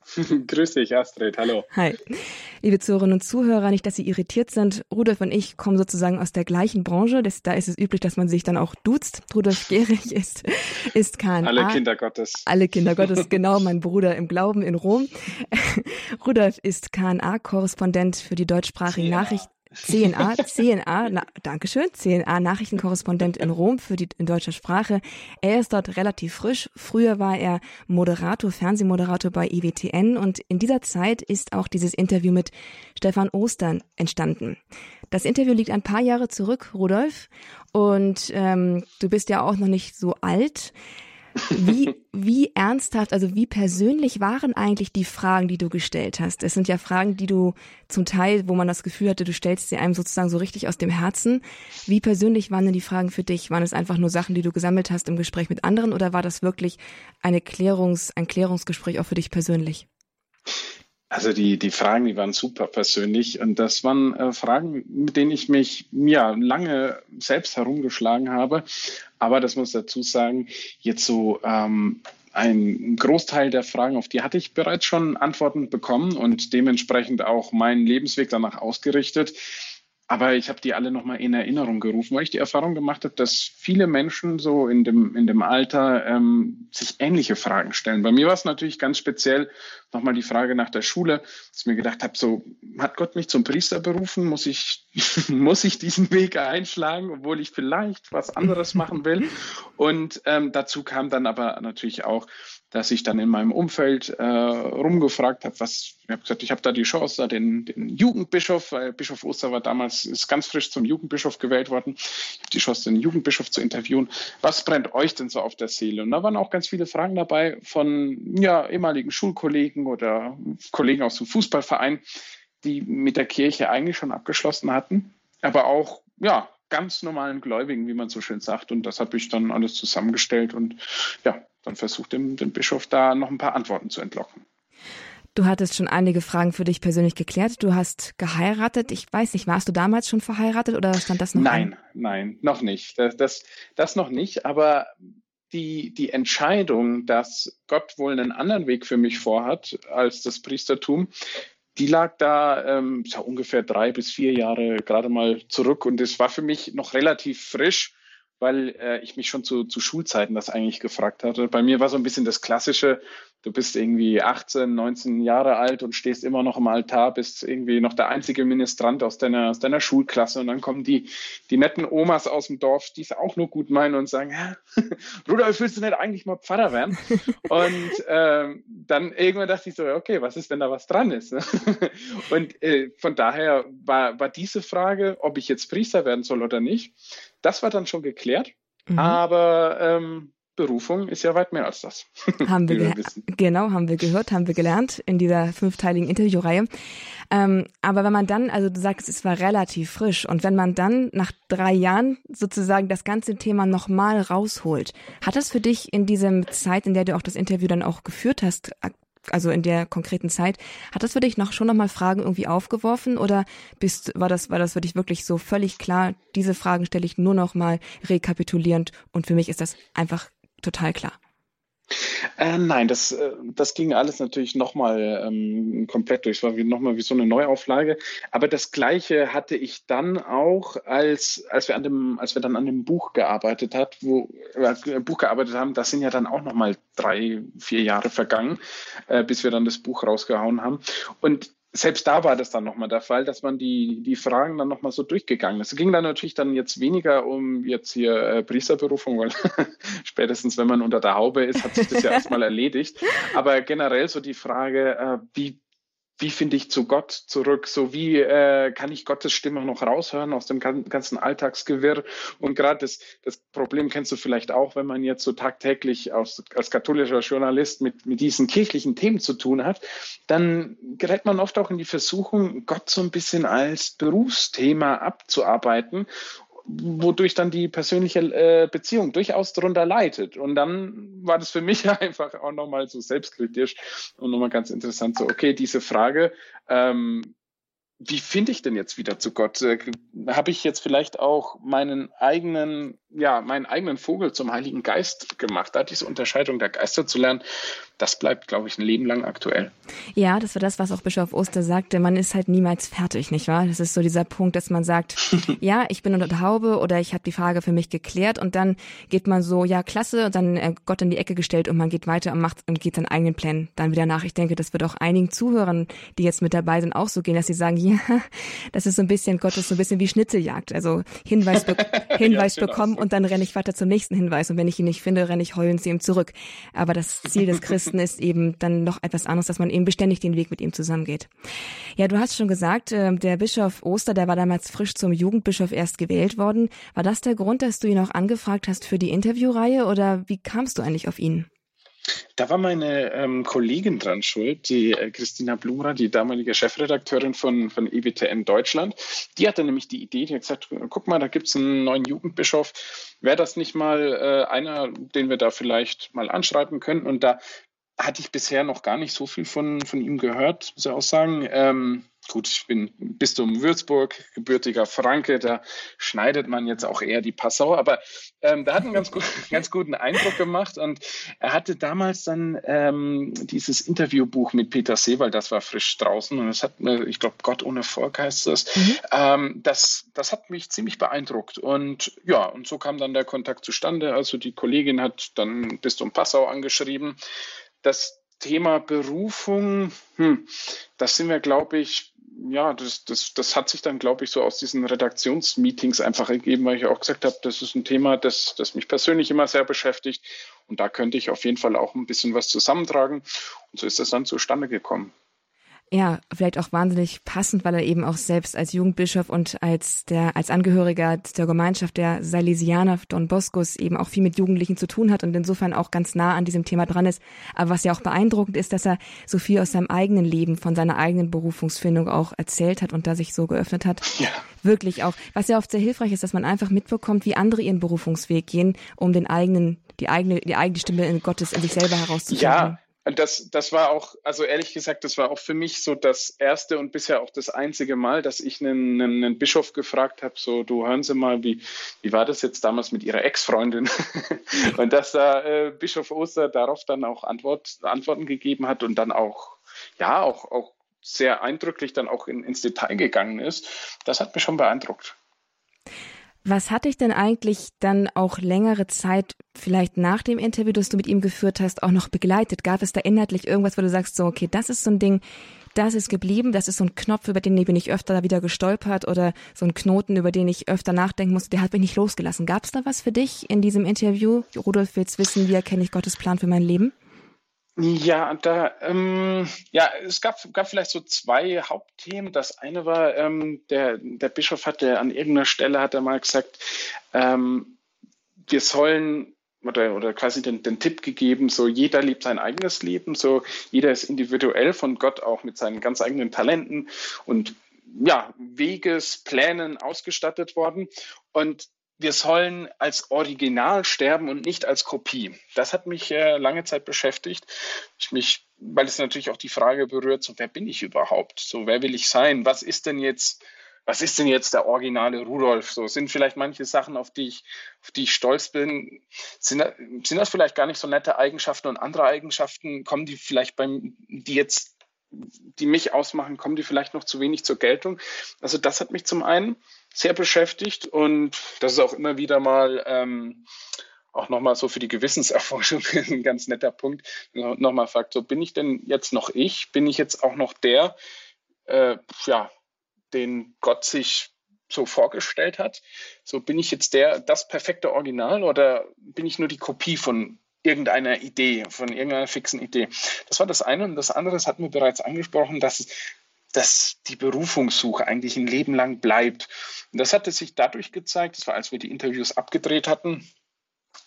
[laughs] Grüß dich, Astrid. Hallo. Hi. Liebe Zuhörerinnen und Zuhörer, nicht, dass Sie irritiert sind. Rudolf und ich kommen sozusagen aus der gleichen Branche. Das, da ist es üblich, dass man sich dann auch duzt. Rudolf [laughs] Gehrig ist, ist KNA. Alle Kinder Gottes. Alle Kinder Gottes, [laughs] genau. Mein Bruder im Glauben in Rom. Rudolf ist KNA-Korrespondent für die deutschsprachige ja. Nachricht. CNA, CNA, na, Dankeschön, CNA Nachrichtenkorrespondent in Rom für die in deutscher Sprache. Er ist dort relativ frisch. Früher war er Moderator, Fernsehmoderator bei IWTN und in dieser Zeit ist auch dieses Interview mit Stefan Ostern entstanden. Das Interview liegt ein paar Jahre zurück, Rudolf, und ähm, du bist ja auch noch nicht so alt. Wie, wie ernsthaft, also wie persönlich waren eigentlich die Fragen, die du gestellt hast? Es sind ja Fragen, die du zum Teil, wo man das Gefühl hatte, du stellst sie einem sozusagen so richtig aus dem Herzen. Wie persönlich waren denn die Fragen für dich? Waren es einfach nur Sachen, die du gesammelt hast im Gespräch mit anderen oder war das wirklich eine Klärungs-, ein Klärungsgespräch auch für dich persönlich? Also die, die Fragen, die waren super persönlich und das waren äh, Fragen, mit denen ich mich ja lange selbst herumgeschlagen habe. Aber das muss dazu sagen, jetzt so ähm, ein Großteil der Fragen, auf die hatte ich bereits schon Antworten bekommen und dementsprechend auch meinen Lebensweg danach ausgerichtet. Aber ich habe die alle nochmal in Erinnerung gerufen, weil ich die Erfahrung gemacht habe, dass viele Menschen so in dem, in dem Alter ähm, sich ähnliche Fragen stellen. Bei mir war es natürlich ganz speziell nochmal die Frage nach der Schule, dass ich mir gedacht habe, so, hat Gott mich zum Priester berufen? Muss ich, [laughs] muss ich diesen Weg einschlagen, obwohl ich vielleicht was anderes machen will? Und ähm, dazu kam dann aber natürlich auch, dass ich dann in meinem Umfeld äh, rumgefragt habe, was, ich habe gesagt, ich habe da die Chance, da den, den Jugendbischof, weil Bischof Oster war damals, ist ganz frisch zum Jugendbischof gewählt worden, ich habe die Chance, den Jugendbischof zu interviewen. Was brennt euch denn so auf der Seele? Und da waren auch ganz viele Fragen dabei von ja, ehemaligen Schulkollegen oder Kollegen aus dem Fußballverein, die mit der Kirche eigentlich schon abgeschlossen hatten, aber auch ja, ganz normalen Gläubigen, wie man so schön sagt. Und das habe ich dann alles zusammengestellt und ja, dann versucht dem, dem Bischof da noch ein paar Antworten zu entlocken. Du hattest schon einige Fragen für dich persönlich geklärt. Du hast geheiratet. Ich weiß nicht, warst du damals schon verheiratet oder stand das noch? Nein, an? nein, noch nicht. Das, das, das noch nicht. Aber die, die Entscheidung, dass Gott wohl einen anderen Weg für mich vorhat als das Priestertum, die lag da ähm, ungefähr drei bis vier Jahre gerade mal zurück und es war für mich noch relativ frisch weil äh, ich mich schon zu, zu Schulzeiten das eigentlich gefragt hatte. Bei mir war so ein bisschen das klassische, du bist irgendwie 18, 19 Jahre alt und stehst immer noch im Altar, bist irgendwie noch der einzige Ministrant aus deiner, aus deiner Schulklasse und dann kommen die, die netten Omas aus dem Dorf, die es auch nur gut meinen und sagen, [laughs] Rudolf, willst du nicht eigentlich mal Pfarrer werden? [laughs] und ähm, dann irgendwann dachte ich so, okay, was ist, wenn da was dran ist? [laughs] und äh, von daher war, war diese Frage, ob ich jetzt Priester werden soll oder nicht, das war dann schon geklärt. Mhm. Aber ähm, Berufung ist ja weit mehr als das. [laughs] Haben wir, wir genau, haben wir gehört, haben wir gelernt in dieser fünfteiligen Interviewreihe. Ähm, aber wenn man dann, also du sagst, es war relativ frisch und wenn man dann nach drei Jahren sozusagen das ganze Thema nochmal rausholt, hat das für dich in dieser Zeit, in der du auch das Interview dann auch geführt hast, also in der konkreten Zeit, hat das für dich noch schon nochmal Fragen irgendwie aufgeworfen oder bist, war das, war das für dich wirklich so völlig klar, diese Fragen stelle ich nur noch mal rekapitulierend und für mich ist das einfach total klar? Äh, nein, das, äh, das ging alles natürlich nochmal ähm, komplett durch. Es war nochmal wie so eine Neuauflage. Aber das Gleiche hatte ich dann auch, als, als, wir, an dem, als wir dann an dem Buch gearbeitet hat, wo, äh, Buch gearbeitet haben. Das sind ja dann auch nochmal drei, vier Jahre vergangen, äh, bis wir dann das Buch rausgehauen haben. Und selbst da war das dann nochmal der Fall, dass man die, die Fragen dann nochmal so durchgegangen ist. Es ging dann natürlich dann jetzt weniger um jetzt hier äh, Priesterberufung, weil [laughs] spätestens wenn man unter der Haube ist, hat sich das ja erstmal erledigt. Aber generell so die Frage, äh, wie wie finde ich zu Gott zurück? So wie äh, kann ich Gottes Stimme noch raushören aus dem ganzen Alltagsgewirr? Und gerade das, das Problem kennst du vielleicht auch, wenn man jetzt so tagtäglich aus, als katholischer Journalist mit, mit diesen kirchlichen Themen zu tun hat, dann gerät man oft auch in die Versuchung, Gott so ein bisschen als Berufsthema abzuarbeiten wodurch dann die persönliche äh, Beziehung durchaus darunter leidet. Und dann war das für mich [laughs] einfach auch nochmal so selbstkritisch und nochmal ganz interessant, so, okay, diese Frage, ähm, wie finde ich denn jetzt wieder zu Gott? Äh, Habe ich jetzt vielleicht auch meinen eigenen, ja, meinen eigenen Vogel zum Heiligen Geist gemacht? Da diese Unterscheidung der Geister zu lernen, das bleibt, glaube ich, ein Leben lang aktuell. Ja, das war das, was auch Bischof Oster sagte. Man ist halt niemals fertig, nicht wahr? Das ist so dieser Punkt, dass man sagt, [laughs] ja, ich bin unter der Haube oder ich habe die Frage für mich geklärt und dann geht man so, ja, klasse, und dann äh, Gott in die Ecke gestellt und man geht weiter und macht und geht seinen eigenen Plan dann wieder nach. Ich denke, das wird auch einigen Zuhörern, die jetzt mit dabei sind, auch so gehen, dass sie sagen, ja, [laughs] das ist so ein bisschen, Gott ist so ein bisschen wie Schnitzeljagd. Also Hinweis, be [laughs] Hinweis ja, bekommen und dann renne ich weiter zum nächsten Hinweis und wenn ich ihn nicht finde, renne ich heulend zu ihm zurück. Aber das Ziel des Christen ist eben dann noch etwas anderes, dass man eben beständig den Weg mit ihm zusammengeht. Ja, du hast schon gesagt, äh, der Bischof Oster, der war damals frisch zum Jugendbischof erst gewählt worden. War das der Grund, dass du ihn auch angefragt hast für die Interviewreihe oder wie kamst du eigentlich auf ihn? Da war meine ähm, Kollegin dran schuld, die äh, Christina Blumra, die damalige Chefredakteurin von, von EWTN Deutschland. Die hatte nämlich die Idee, die hat gesagt, guck mal, da gibt es einen neuen Jugendbischof. Wäre das nicht mal äh, einer, den wir da vielleicht mal anschreiben könnten? Und da hatte ich bisher noch gar nicht so viel von, von ihm gehört, muss ich auch sagen. Ähm, gut, ich bin Bistum Würzburg, gebürtiger Franke, da schneidet man jetzt auch eher die Passau, aber ähm, da hat einen ganz, gut, [laughs] ganz guten Eindruck gemacht und er hatte damals dann ähm, dieses Interviewbuch mit Peter Seewald, das war frisch draußen und das hat mir, ich glaube, Gott ohne Volk heißt das, mhm. ähm, das, das hat mich ziemlich beeindruckt und ja, und so kam dann der Kontakt zustande, also die Kollegin hat dann Bistum Passau angeschrieben, das Thema Berufung, hm, das sind wir, glaube ich, ja, das, das, das hat sich dann, glaube ich, so aus diesen Redaktionsmeetings einfach ergeben, weil ich auch gesagt habe, das ist ein Thema, das, das mich persönlich immer sehr beschäftigt. Und da könnte ich auf jeden Fall auch ein bisschen was zusammentragen. Und so ist das dann zustande gekommen ja, vielleicht auch wahnsinnig passend, weil er eben auch selbst als Jugendbischof und als der, als Angehöriger der Gemeinschaft der Salesianer Don Boscos eben auch viel mit Jugendlichen zu tun hat und insofern auch ganz nah an diesem Thema dran ist. Aber was ja auch beeindruckend ist, dass er so viel aus seinem eigenen Leben, von seiner eigenen Berufungsfindung auch erzählt hat und da sich so geöffnet hat. Ja. Wirklich auch. Was ja oft sehr hilfreich ist, dass man einfach mitbekommt, wie andere ihren Berufungsweg gehen, um den eigenen die eigene, die eigene Stimme in Gottes, in sich selber herauszufinden. Ja, das, das war auch, also ehrlich gesagt, das war auch für mich so das erste und bisher auch das einzige Mal, dass ich einen, einen Bischof gefragt habe, so, du hören Sie mal, wie, wie war das jetzt damals mit Ihrer Ex-Freundin? [laughs] und dass da äh, Bischof Oster darauf dann auch Antwort, Antworten gegeben hat und dann auch, ja, auch, auch sehr eindrücklich dann auch in, ins Detail gegangen ist, das hat mich schon beeindruckt. Was hat dich denn eigentlich dann auch längere Zeit, vielleicht nach dem Interview, das du mit ihm geführt hast, auch noch begleitet? Gab es da inhaltlich irgendwas, wo du sagst, so, okay, das ist so ein Ding, das ist geblieben, das ist so ein Knopf, über den bin ich öfter wieder gestolpert oder so ein Knoten, über den ich öfter nachdenken musste, der hat mich nicht losgelassen. Gab es da was für dich in diesem Interview? Rudolf, willst wissen, wie erkenne ich Gottes Plan für mein Leben? Ja, da, ähm, ja, es gab, gab vielleicht so zwei Hauptthemen. Das eine war, ähm, der, der Bischof hatte an irgendeiner Stelle hat er mal gesagt, ähm, wir sollen oder, oder quasi den, den Tipp gegeben, so jeder lebt sein eigenes Leben, so jeder ist individuell von Gott auch mit seinen ganz eigenen Talenten und ja, Wegesplänen ausgestattet worden. Und wir sollen als Original sterben und nicht als Kopie. Das hat mich äh, lange Zeit beschäftigt. Ich mich, weil es natürlich auch die Frage berührt, so wer bin ich überhaupt? So wer will ich sein? Was ist denn jetzt, was ist denn jetzt der originale Rudolf? So sind vielleicht manche Sachen, auf die ich, auf die ich stolz bin, sind, sind das vielleicht gar nicht so nette Eigenschaften und andere Eigenschaften kommen die vielleicht beim, die jetzt die mich ausmachen, kommen die vielleicht noch zu wenig zur Geltung. Also das hat mich zum einen sehr beschäftigt und das ist auch immer wieder mal ähm, auch nochmal so für die Gewissenserforschung [laughs] ein ganz netter Punkt. Nochmal fragt, so bin ich denn jetzt noch ich? Bin ich jetzt auch noch der, äh, ja, den Gott sich so vorgestellt hat? So bin ich jetzt der, das perfekte Original oder bin ich nur die Kopie von irgendeiner Idee, von irgendeiner fixen Idee. Das war das eine. Und das andere, das hatten wir bereits angesprochen, dass, dass die Berufungssuche eigentlich ein Leben lang bleibt. Und das hatte sich dadurch gezeigt, das war, als wir die Interviews abgedreht hatten,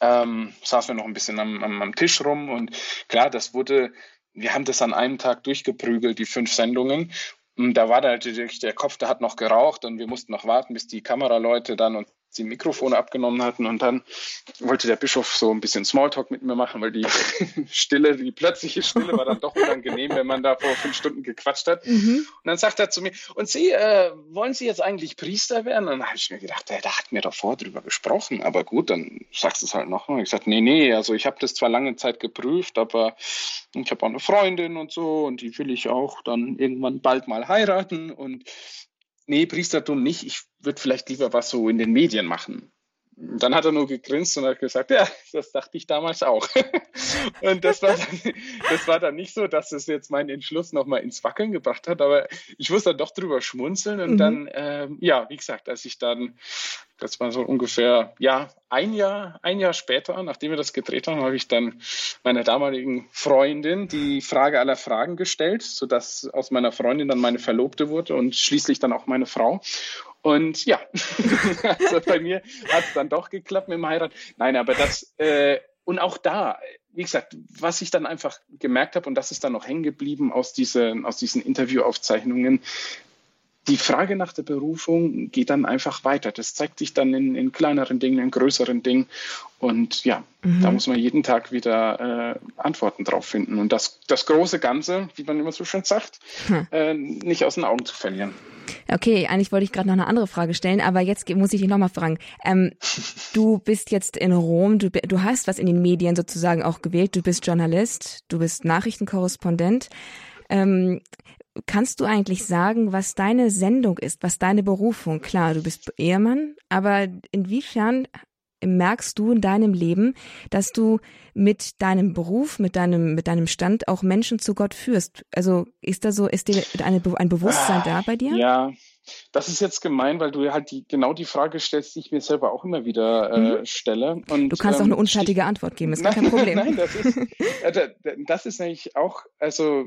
ähm, saßen wir noch ein bisschen am, am, am Tisch rum und klar, das wurde, wir haben das an einem Tag durchgeprügelt, die fünf Sendungen. Und da war natürlich der Kopf, der hat noch geraucht und wir mussten noch warten, bis die Kameraleute dann und die Mikrofone abgenommen hatten und dann wollte der Bischof so ein bisschen Smalltalk mit mir machen, weil die [laughs] Stille, die plötzliche Stille war dann doch unangenehm, wenn man da vor fünf Stunden gequatscht hat. Mhm. Und dann sagt er zu mir, und Sie, äh, wollen Sie jetzt eigentlich Priester werden? Und dann habe ich mir gedacht, der, der hat mir davor drüber gesprochen, aber gut, dann sagst du es halt nochmal. Ich sagte, nee, nee, also ich habe das zwar lange Zeit geprüft, aber ich habe auch eine Freundin und so und die will ich auch dann irgendwann bald mal heiraten und nee, Priestertum nicht, ich würde vielleicht lieber was so in den Medien machen. Dann hat er nur gegrinst und hat gesagt, ja, das dachte ich damals auch. [laughs] und das war, dann, das war dann nicht so, dass es jetzt meinen Entschluss nochmal ins Wackeln gebracht hat, aber ich musste dann doch drüber schmunzeln und mhm. dann, ähm, ja, wie gesagt, als ich dann, das war so ungefähr, ja, ein Jahr, ein Jahr später, nachdem wir das gedreht haben, habe ich dann meiner damaligen Freundin die Frage aller Fragen gestellt, sodass aus meiner Freundin dann meine Verlobte wurde und schließlich dann auch meine Frau. Und ja, [laughs] also bei mir hat es dann doch geklappt mit dem Heirat. Nein, aber das, äh, und auch da, wie gesagt, was ich dann einfach gemerkt habe, und das ist dann noch hängen geblieben aus diesen, aus diesen Interviewaufzeichnungen, die Frage nach der Berufung geht dann einfach weiter. Das zeigt sich dann in, in kleineren Dingen, in größeren Dingen. Und ja, mhm. da muss man jeden Tag wieder äh, Antworten drauf finden. Und das, das große Ganze, wie man immer so schön sagt, hm. äh, nicht aus den Augen zu verlieren. Okay, eigentlich wollte ich gerade noch eine andere Frage stellen, aber jetzt muss ich dich nochmal fragen. Ähm, du bist jetzt in Rom, du, du hast was in den Medien sozusagen auch gewählt, du bist Journalist, du bist Nachrichtenkorrespondent. Ähm, kannst du eigentlich sagen, was deine Sendung ist, was deine Berufung? Klar, du bist Ehemann, aber inwiefern merkst du in deinem Leben, dass du mit deinem Beruf, mit deinem, mit deinem Stand auch Menschen zu Gott führst? Also ist da so, ist dir eine, ein Bewusstsein da bei dir? Ja, das ist jetzt gemein, weil du halt die, genau die Frage stellst, die ich mir selber auch immer wieder äh, mhm. stelle. Und, du kannst ähm, auch eine unschartige Antwort geben, ist gar kein Problem. [laughs] Nein, das ist, äh, das ist nämlich auch, also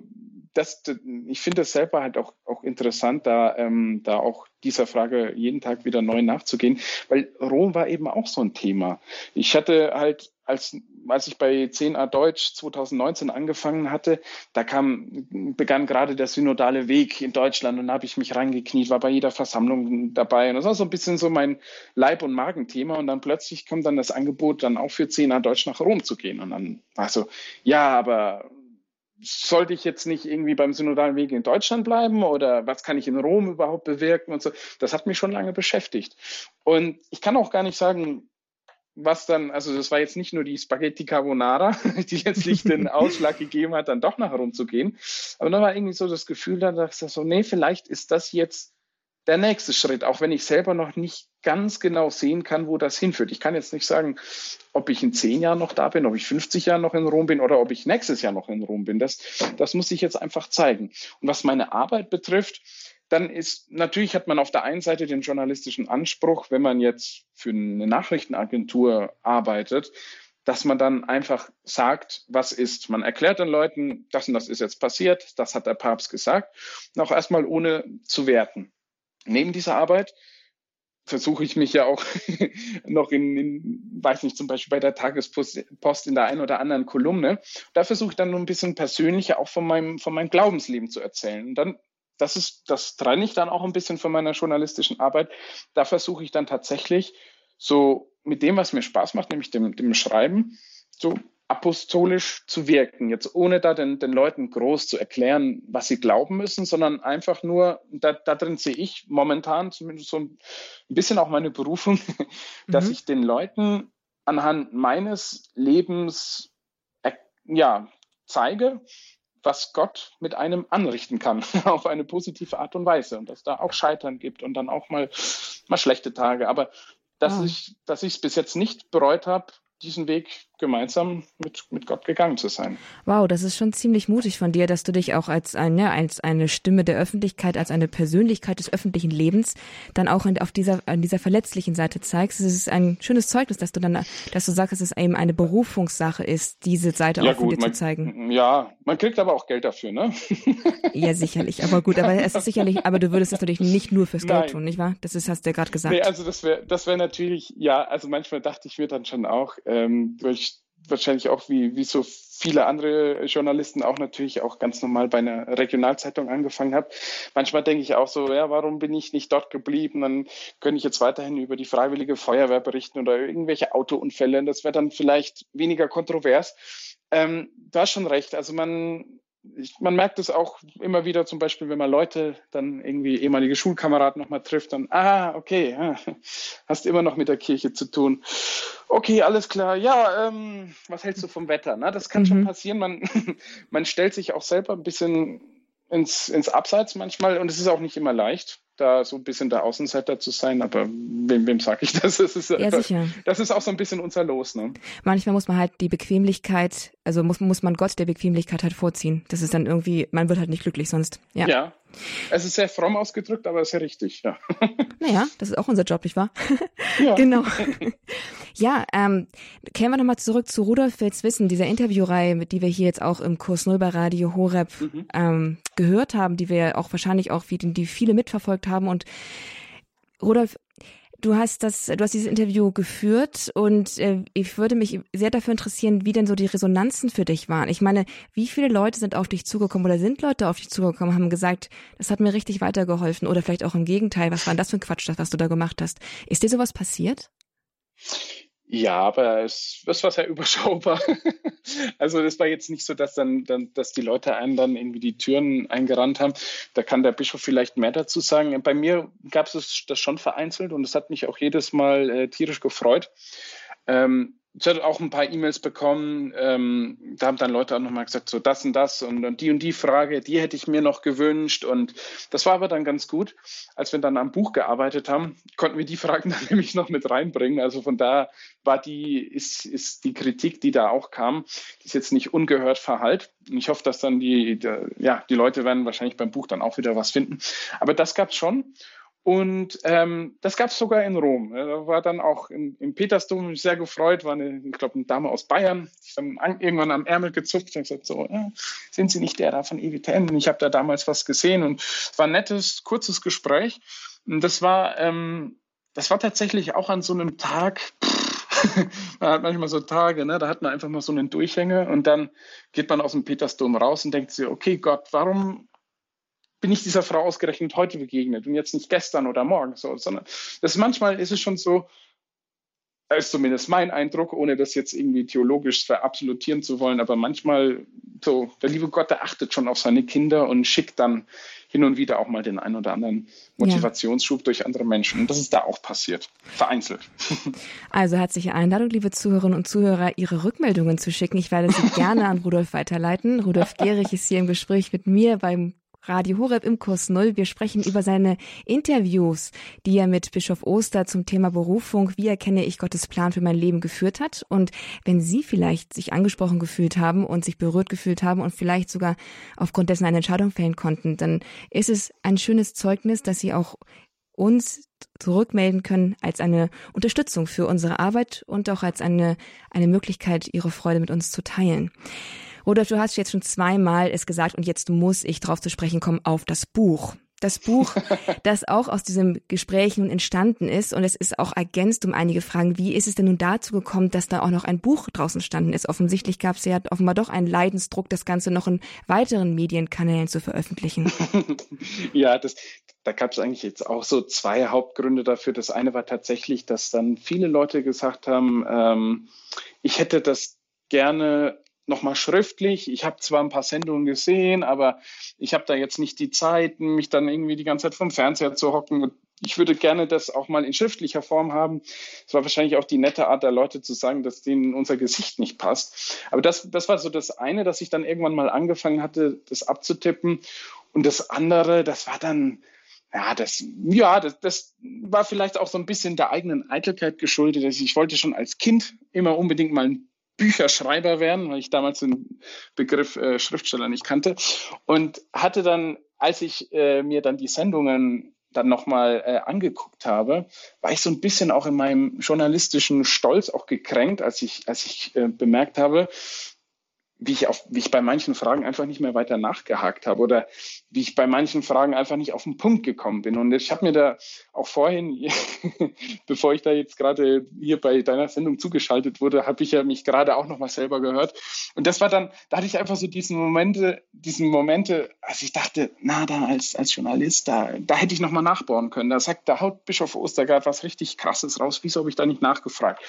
das, ich finde das selber halt auch, auch interessant, da, ähm, da auch dieser Frage jeden Tag wieder neu nachzugehen, weil Rom war eben auch so ein Thema. Ich hatte halt als als ich bei 10a Deutsch 2019 angefangen hatte, da kam, begann gerade der synodale Weg in Deutschland und da habe ich mich reingekniet, war bei jeder Versammlung dabei. Und das war so ein bisschen so mein Leib- und Magenthema. Und dann plötzlich kommt dann das Angebot, dann auch für 10a Deutsch nach Rom zu gehen. Und dann war so, ja, aber sollte ich jetzt nicht irgendwie beim synodalen Weg in Deutschland bleiben oder was kann ich in Rom überhaupt bewirken und so. Das hat mich schon lange beschäftigt. Und ich kann auch gar nicht sagen, was dann, also das war jetzt nicht nur die Spaghetti Carbonara, [laughs] die letztlich den [laughs] Ausschlag gegeben hat, dann doch nach Rom zu gehen. Aber da war irgendwie so das Gefühl, da dachte ich so, nee, vielleicht ist das jetzt der nächste Schritt, auch wenn ich selber noch nicht ganz genau sehen kann, wo das hinführt. Ich kann jetzt nicht sagen, ob ich in zehn Jahren noch da bin, ob ich 50 Jahre noch in Rom bin oder ob ich nächstes Jahr noch in Rom bin. Das, das muss ich jetzt einfach zeigen. Und was meine Arbeit betrifft, dann ist natürlich hat man auf der einen Seite den journalistischen Anspruch, wenn man jetzt für eine Nachrichtenagentur arbeitet, dass man dann einfach sagt, was ist. Man erklärt den Leuten, das und das ist jetzt passiert, das hat der Papst gesagt, und auch erstmal ohne zu werten neben dieser Arbeit versuche ich mich ja auch [laughs] noch in, in, weiß nicht, zum Beispiel bei der Tagespost in der einen oder anderen Kolumne. Da versuche ich dann nur ein bisschen persönlicher auch von meinem, von meinem Glaubensleben zu erzählen. Und dann, das ist, das trenne ich dann auch ein bisschen von meiner journalistischen Arbeit. Da versuche ich dann tatsächlich so mit dem, was mir Spaß macht, nämlich dem, dem Schreiben, so apostolisch zu wirken, jetzt ohne da den, den Leuten groß zu erklären, was sie glauben müssen, sondern einfach nur, da, da drin sehe ich momentan zumindest so ein bisschen auch meine Berufung, [laughs] dass mhm. ich den Leuten anhand meines Lebens äh, ja, zeige, was Gott mit einem anrichten kann, [laughs] auf eine positive Art und Weise. Und dass da auch Scheitern gibt und dann auch mal, mal schlechte Tage. Aber dass oh. ich dass ich es bis jetzt nicht bereut habe, diesen Weg gemeinsam mit, mit Gott gegangen zu sein. Wow, das ist schon ziemlich mutig von dir, dass du dich auch als eine, als eine Stimme der Öffentlichkeit, als eine Persönlichkeit des öffentlichen Lebens dann auch auf dieser, an dieser verletzlichen Seite zeigst. Es ist ein schönes Zeugnis, dass du dann, dass du sagst, dass es eben eine Berufungssache ist, diese Seite ja, auch von dir man, zu zeigen. Ja, man kriegt aber auch Geld dafür, ne? [laughs] ja, sicherlich, aber gut, aber es ist sicherlich, [laughs] aber du würdest das natürlich nicht nur fürs Geld Nein. tun, nicht wahr? Das ist, hast du ja gerade gesagt. Nee, also das wäre, das wäre natürlich, ja, also manchmal dachte ich mir dann schon auch, ähm, durch wahrscheinlich auch wie, wie so viele andere Journalisten auch natürlich auch ganz normal bei einer Regionalzeitung angefangen habe. Manchmal denke ich auch so, ja, warum bin ich nicht dort geblieben? Dann könnte ich jetzt weiterhin über die freiwillige Feuerwehr berichten oder irgendwelche Autounfälle. Das wäre dann vielleicht weniger kontrovers. Ähm, du hast schon recht. Also man, ich, man merkt es auch immer wieder, zum Beispiel, wenn man Leute dann irgendwie ehemalige Schulkameraden nochmal trifft, dann, ah, okay, hast immer noch mit der Kirche zu tun. Okay, alles klar. Ja, ähm, was hältst du vom Wetter? Na, das kann mhm. schon passieren. Man, [laughs] man stellt sich auch selber ein bisschen ins, ins Abseits manchmal und es ist auch nicht immer leicht da so ein bisschen der Außenseiter zu sein, aber wem, wem sage ich [laughs] das? Das ist, ja, sicher. das ist auch so ein bisschen unser Los. Ne? Manchmal muss man halt die Bequemlichkeit, also muss, muss man Gott der Bequemlichkeit halt vorziehen. Das ist dann irgendwie, man wird halt nicht glücklich sonst. Ja. ja. Es ist sehr fromm ausgedrückt, aber es ist ja richtig, ja. [laughs] Naja, das ist auch unser Job, nicht wahr? [laughs] Ja. genau. [laughs] Ja, ähm, kehren wir nochmal zurück zu Rudolf Wills Wissen, dieser Interviewreihe, mit die wir hier jetzt auch im Kurs Null bei Radio Horeb mhm. ähm, gehört haben, die wir auch wahrscheinlich auch, wie, die viele mitverfolgt haben. Und Rudolf, du hast das, du hast dieses Interview geführt und äh, ich würde mich sehr dafür interessieren, wie denn so die Resonanzen für dich waren. Ich meine, wie viele Leute sind auf dich zugekommen oder sind Leute auf dich zugekommen, haben gesagt, das hat mir richtig weitergeholfen oder vielleicht auch im Gegenteil, was war denn das für ein Quatsch, das, was du da gemacht hast? Ist dir sowas passiert? Ja, aber es, es war sehr [laughs] überschaubar. also das war jetzt nicht so, dass dann, dann, dass die Leute einen dann irgendwie die Türen eingerannt haben. Da kann der Bischof vielleicht mehr dazu sagen. Bei mir gab es das schon vereinzelt und es hat mich auch jedes Mal äh, tierisch gefreut. Ähm, ich hatte auch ein paar E-Mails bekommen, ähm, da haben dann Leute auch nochmal gesagt, so das und das und, und, die und die Frage, die hätte ich mir noch gewünscht. Und das war aber dann ganz gut. Als wir dann am Buch gearbeitet haben, konnten wir die Fragen [laughs] dann nämlich noch mit reinbringen. Also von da war die, ist, ist die Kritik, die da auch kam, ist jetzt nicht ungehört verhallt. Und ich hoffe, dass dann die, die, ja, die Leute werden wahrscheinlich beim Buch dann auch wieder was finden. Aber das gab es schon. Und ähm, das gab es sogar in Rom. Da war dann auch im, im Petersdom sehr gefreut, war eine, ich glaube, eine Dame aus Bayern, die dann an, irgendwann am Ärmel gezupft und gesagt, so, ja, sind Sie nicht der da von EWTN? Ich habe da damals was gesehen und es war ein nettes, kurzes Gespräch. Und das war, ähm, das war tatsächlich auch an so einem Tag, pff, [laughs] man hat manchmal so Tage, ne, da hat man einfach mal so einen Durchhänger und dann geht man aus dem Petersdom raus und denkt sich, okay Gott, warum bin ich dieser Frau ausgerechnet heute begegnet und jetzt nicht gestern oder morgen so, sondern das manchmal ist es schon so, das ist zumindest mein Eindruck, ohne das jetzt irgendwie theologisch verabsolutieren zu wollen, aber manchmal so, der liebe Gott, der achtet schon auf seine Kinder und schickt dann hin und wieder auch mal den einen oder anderen Motivationsschub ja. durch andere Menschen. Und das ist da auch passiert, vereinzelt. [laughs] Also herzliche Einladung, liebe Zuhörerinnen und Zuhörer, Ihre Rückmeldungen zu schicken. Ich werde sie [laughs] gerne an Rudolf weiterleiten. Rudolf Gehrig ist hier im Gespräch mit mir beim Radio Horeb im Kurs Null. Wir sprechen über seine Interviews, die er mit Bischof Oster zum Thema Berufung, wie erkenne ich Gottes Plan für mein Leben geführt hat. Und wenn Sie vielleicht sich angesprochen gefühlt haben und sich berührt gefühlt haben und vielleicht sogar aufgrund dessen eine Entscheidung fällen konnten, dann ist es ein schönes Zeugnis, dass Sie auch uns zurückmelden können als eine Unterstützung für unsere Arbeit und auch als eine, eine Möglichkeit, Ihre Freude mit uns zu teilen. Rudolf, du hast jetzt schon zweimal es gesagt und jetzt muss ich drauf zu sprechen kommen auf das Buch. Das Buch, [laughs] das auch aus diesem Gespräch nun entstanden ist und es ist auch ergänzt um einige Fragen. Wie ist es denn nun dazu gekommen, dass da auch noch ein Buch draußen entstanden ist? Offensichtlich gab es ja offenbar doch einen Leidensdruck, das Ganze noch in weiteren Medienkanälen zu veröffentlichen. [laughs] ja, das, da gab es eigentlich jetzt auch so zwei Hauptgründe dafür. Das eine war tatsächlich, dass dann viele Leute gesagt haben, ähm, ich hätte das gerne nochmal schriftlich. Ich habe zwar ein paar Sendungen gesehen, aber ich habe da jetzt nicht die Zeit, mich dann irgendwie die ganze Zeit vom Fernseher zu hocken. Ich würde gerne das auch mal in schriftlicher Form haben. Es war wahrscheinlich auch die nette Art der Leute zu sagen, dass denen unser Gesicht nicht passt. Aber das, das war so das eine, dass ich dann irgendwann mal angefangen hatte, das abzutippen. Und das andere, das war dann, ja, das, ja, das, das war vielleicht auch so ein bisschen der eigenen Eitelkeit geschuldet. Ich wollte schon als Kind immer unbedingt mal ein Bücherschreiber werden, weil ich damals den Begriff äh, Schriftsteller nicht kannte. Und hatte dann, als ich äh, mir dann die Sendungen dann nochmal äh, angeguckt habe, war ich so ein bisschen auch in meinem journalistischen Stolz auch gekränkt, als ich, als ich äh, bemerkt habe, wie ich, auf, wie ich bei manchen Fragen einfach nicht mehr weiter nachgehakt habe oder wie ich bei manchen Fragen einfach nicht auf den Punkt gekommen bin. Und ich habe mir da auch vorhin, [laughs] bevor ich da jetzt gerade hier bei deiner Sendung zugeschaltet wurde, habe ich ja mich gerade auch noch mal selber gehört. Und das war dann, da hatte ich einfach so diesen Momente, diesen Momente, als ich dachte, na, da als, als Journalist, da, da hätte ich noch mal nachbohren können. Da sagt, da haut Bischof Ostergaard was richtig Krasses raus. Wieso habe ich da nicht nachgefragt?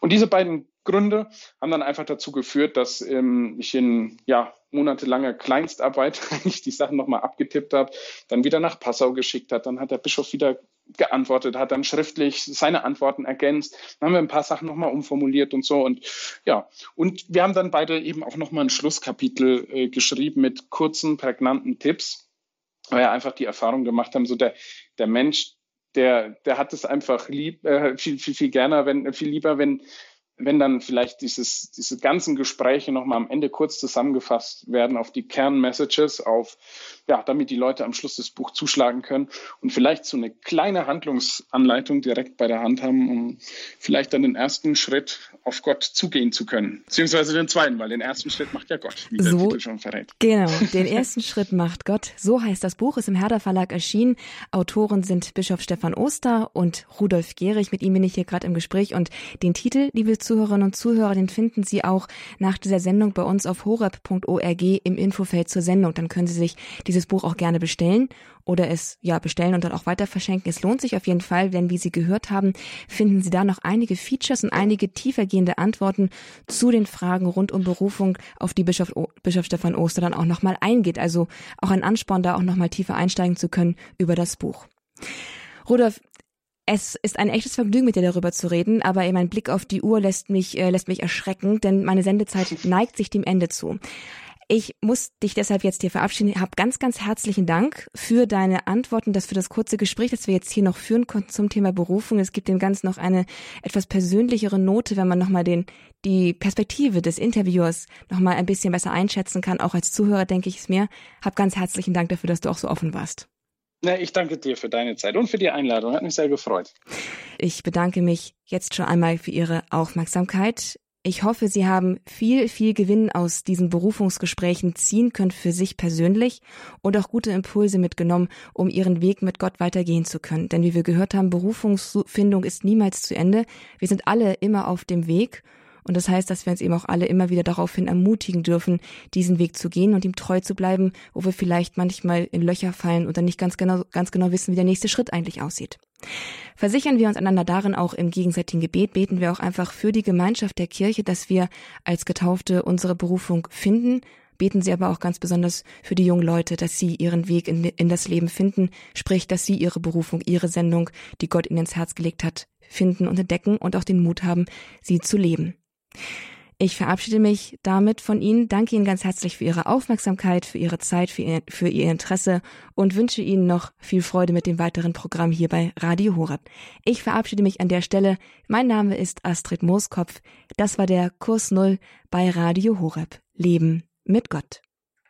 Und diese beiden Gründe haben dann einfach dazu geführt, dass ähm, ich in ja, monatelanger Kleinstarbeit [laughs] ich die Sachen nochmal abgetippt habe, dann wieder nach Passau geschickt hat. Dann hat der Bischof wieder geantwortet, hat dann schriftlich seine Antworten ergänzt. Dann haben wir ein paar Sachen nochmal umformuliert und so. Und ja, und wir haben dann beide eben auch nochmal ein Schlusskapitel äh, geschrieben mit kurzen, prägnanten Tipps, weil wir einfach die Erfahrung gemacht haben, so der, der Mensch, der, der hat es einfach lieb, äh, viel, viel, viel gerne, wenn, viel lieber, wenn, wenn dann vielleicht dieses, diese ganzen Gespräche nochmal am Ende kurz zusammengefasst werden auf die Kernmessages, auf, ja, damit die Leute am Schluss das Buch zuschlagen können und vielleicht so eine kleine Handlungsanleitung direkt bei der Hand haben, um vielleicht dann den ersten Schritt auf Gott zugehen zu können. Beziehungsweise den zweiten, weil den ersten Schritt macht ja Gott, wie so, der Titel schon verrät. Genau, den ersten Schritt macht Gott. So heißt das Buch, ist im Herder Verlag erschienen. Autoren sind Bischof Stefan Oster und Rudolf Gehrig. Mit ihm bin ich hier gerade im Gespräch und den Titel, liebe Zuhörerinnen und Zuhörer, den finden Sie auch nach dieser Sendung bei uns auf horeb.org im Infofeld zur Sendung. Dann können Sie sich dieses Buch auch gerne bestellen oder es ja bestellen und dann auch weiter verschenken. Es lohnt sich auf jeden Fall, denn wie Sie gehört haben, finden Sie da noch einige Features und einige tiefergehende Antworten zu den Fragen rund um Berufung, auf die Bischof, Bischof Stefan Oster dann auch nochmal eingeht. Also auch ein Ansporn, da auch nochmal tiefer einsteigen zu können über das Buch. Rudolf, es ist ein echtes Vergnügen, mit dir darüber zu reden, aber mein Blick auf die Uhr lässt mich, äh, lässt mich erschrecken, denn meine Sendezeit [laughs] neigt sich dem Ende zu. Ich muss dich deshalb jetzt hier verabschieden. Hab ganz, ganz herzlichen Dank für deine Antworten, das für das kurze Gespräch, das wir jetzt hier noch führen konnten zum Thema Berufung. Es gibt dem Ganzen noch eine etwas persönlichere Note, wenn man nochmal den, die Perspektive des Interviewers nochmal ein bisschen besser einschätzen kann. Auch als Zuhörer denke ich es mir. Hab ganz herzlichen Dank dafür, dass du auch so offen warst. Na, ich danke dir für deine Zeit und für die Einladung. Hat mich sehr gefreut. Ich bedanke mich jetzt schon einmal für Ihre Aufmerksamkeit. Ich hoffe, Sie haben viel, viel Gewinn aus diesen Berufungsgesprächen ziehen können für sich persönlich und auch gute Impulse mitgenommen, um Ihren Weg mit Gott weitergehen zu können. Denn wie wir gehört haben, Berufungsfindung ist niemals zu Ende. Wir sind alle immer auf dem Weg. Und das heißt, dass wir uns eben auch alle immer wieder daraufhin ermutigen dürfen, diesen Weg zu gehen und ihm treu zu bleiben, wo wir vielleicht manchmal in Löcher fallen oder nicht ganz genau, ganz genau wissen, wie der nächste Schritt eigentlich aussieht. Versichern wir uns einander darin auch im gegenseitigen Gebet, beten wir auch einfach für die Gemeinschaft der Kirche, dass wir als Getaufte unsere Berufung finden, beten sie aber auch ganz besonders für die jungen Leute, dass sie ihren Weg in, in, das Leben finden, sprich, dass sie ihre Berufung, ihre Sendung, die Gott ihnen ins Herz gelegt hat, finden und entdecken und auch den Mut haben, sie zu leben. Ich verabschiede mich damit von Ihnen, danke Ihnen ganz herzlich für Ihre Aufmerksamkeit, für Ihre Zeit, für Ihr, für Ihr Interesse und wünsche Ihnen noch viel Freude mit dem weiteren Programm hier bei Radio Horeb. Ich verabschiede mich an der Stelle. Mein Name ist Astrid Mooskopf. Das war der Kurs Null bei Radio Horeb. Leben mit Gott.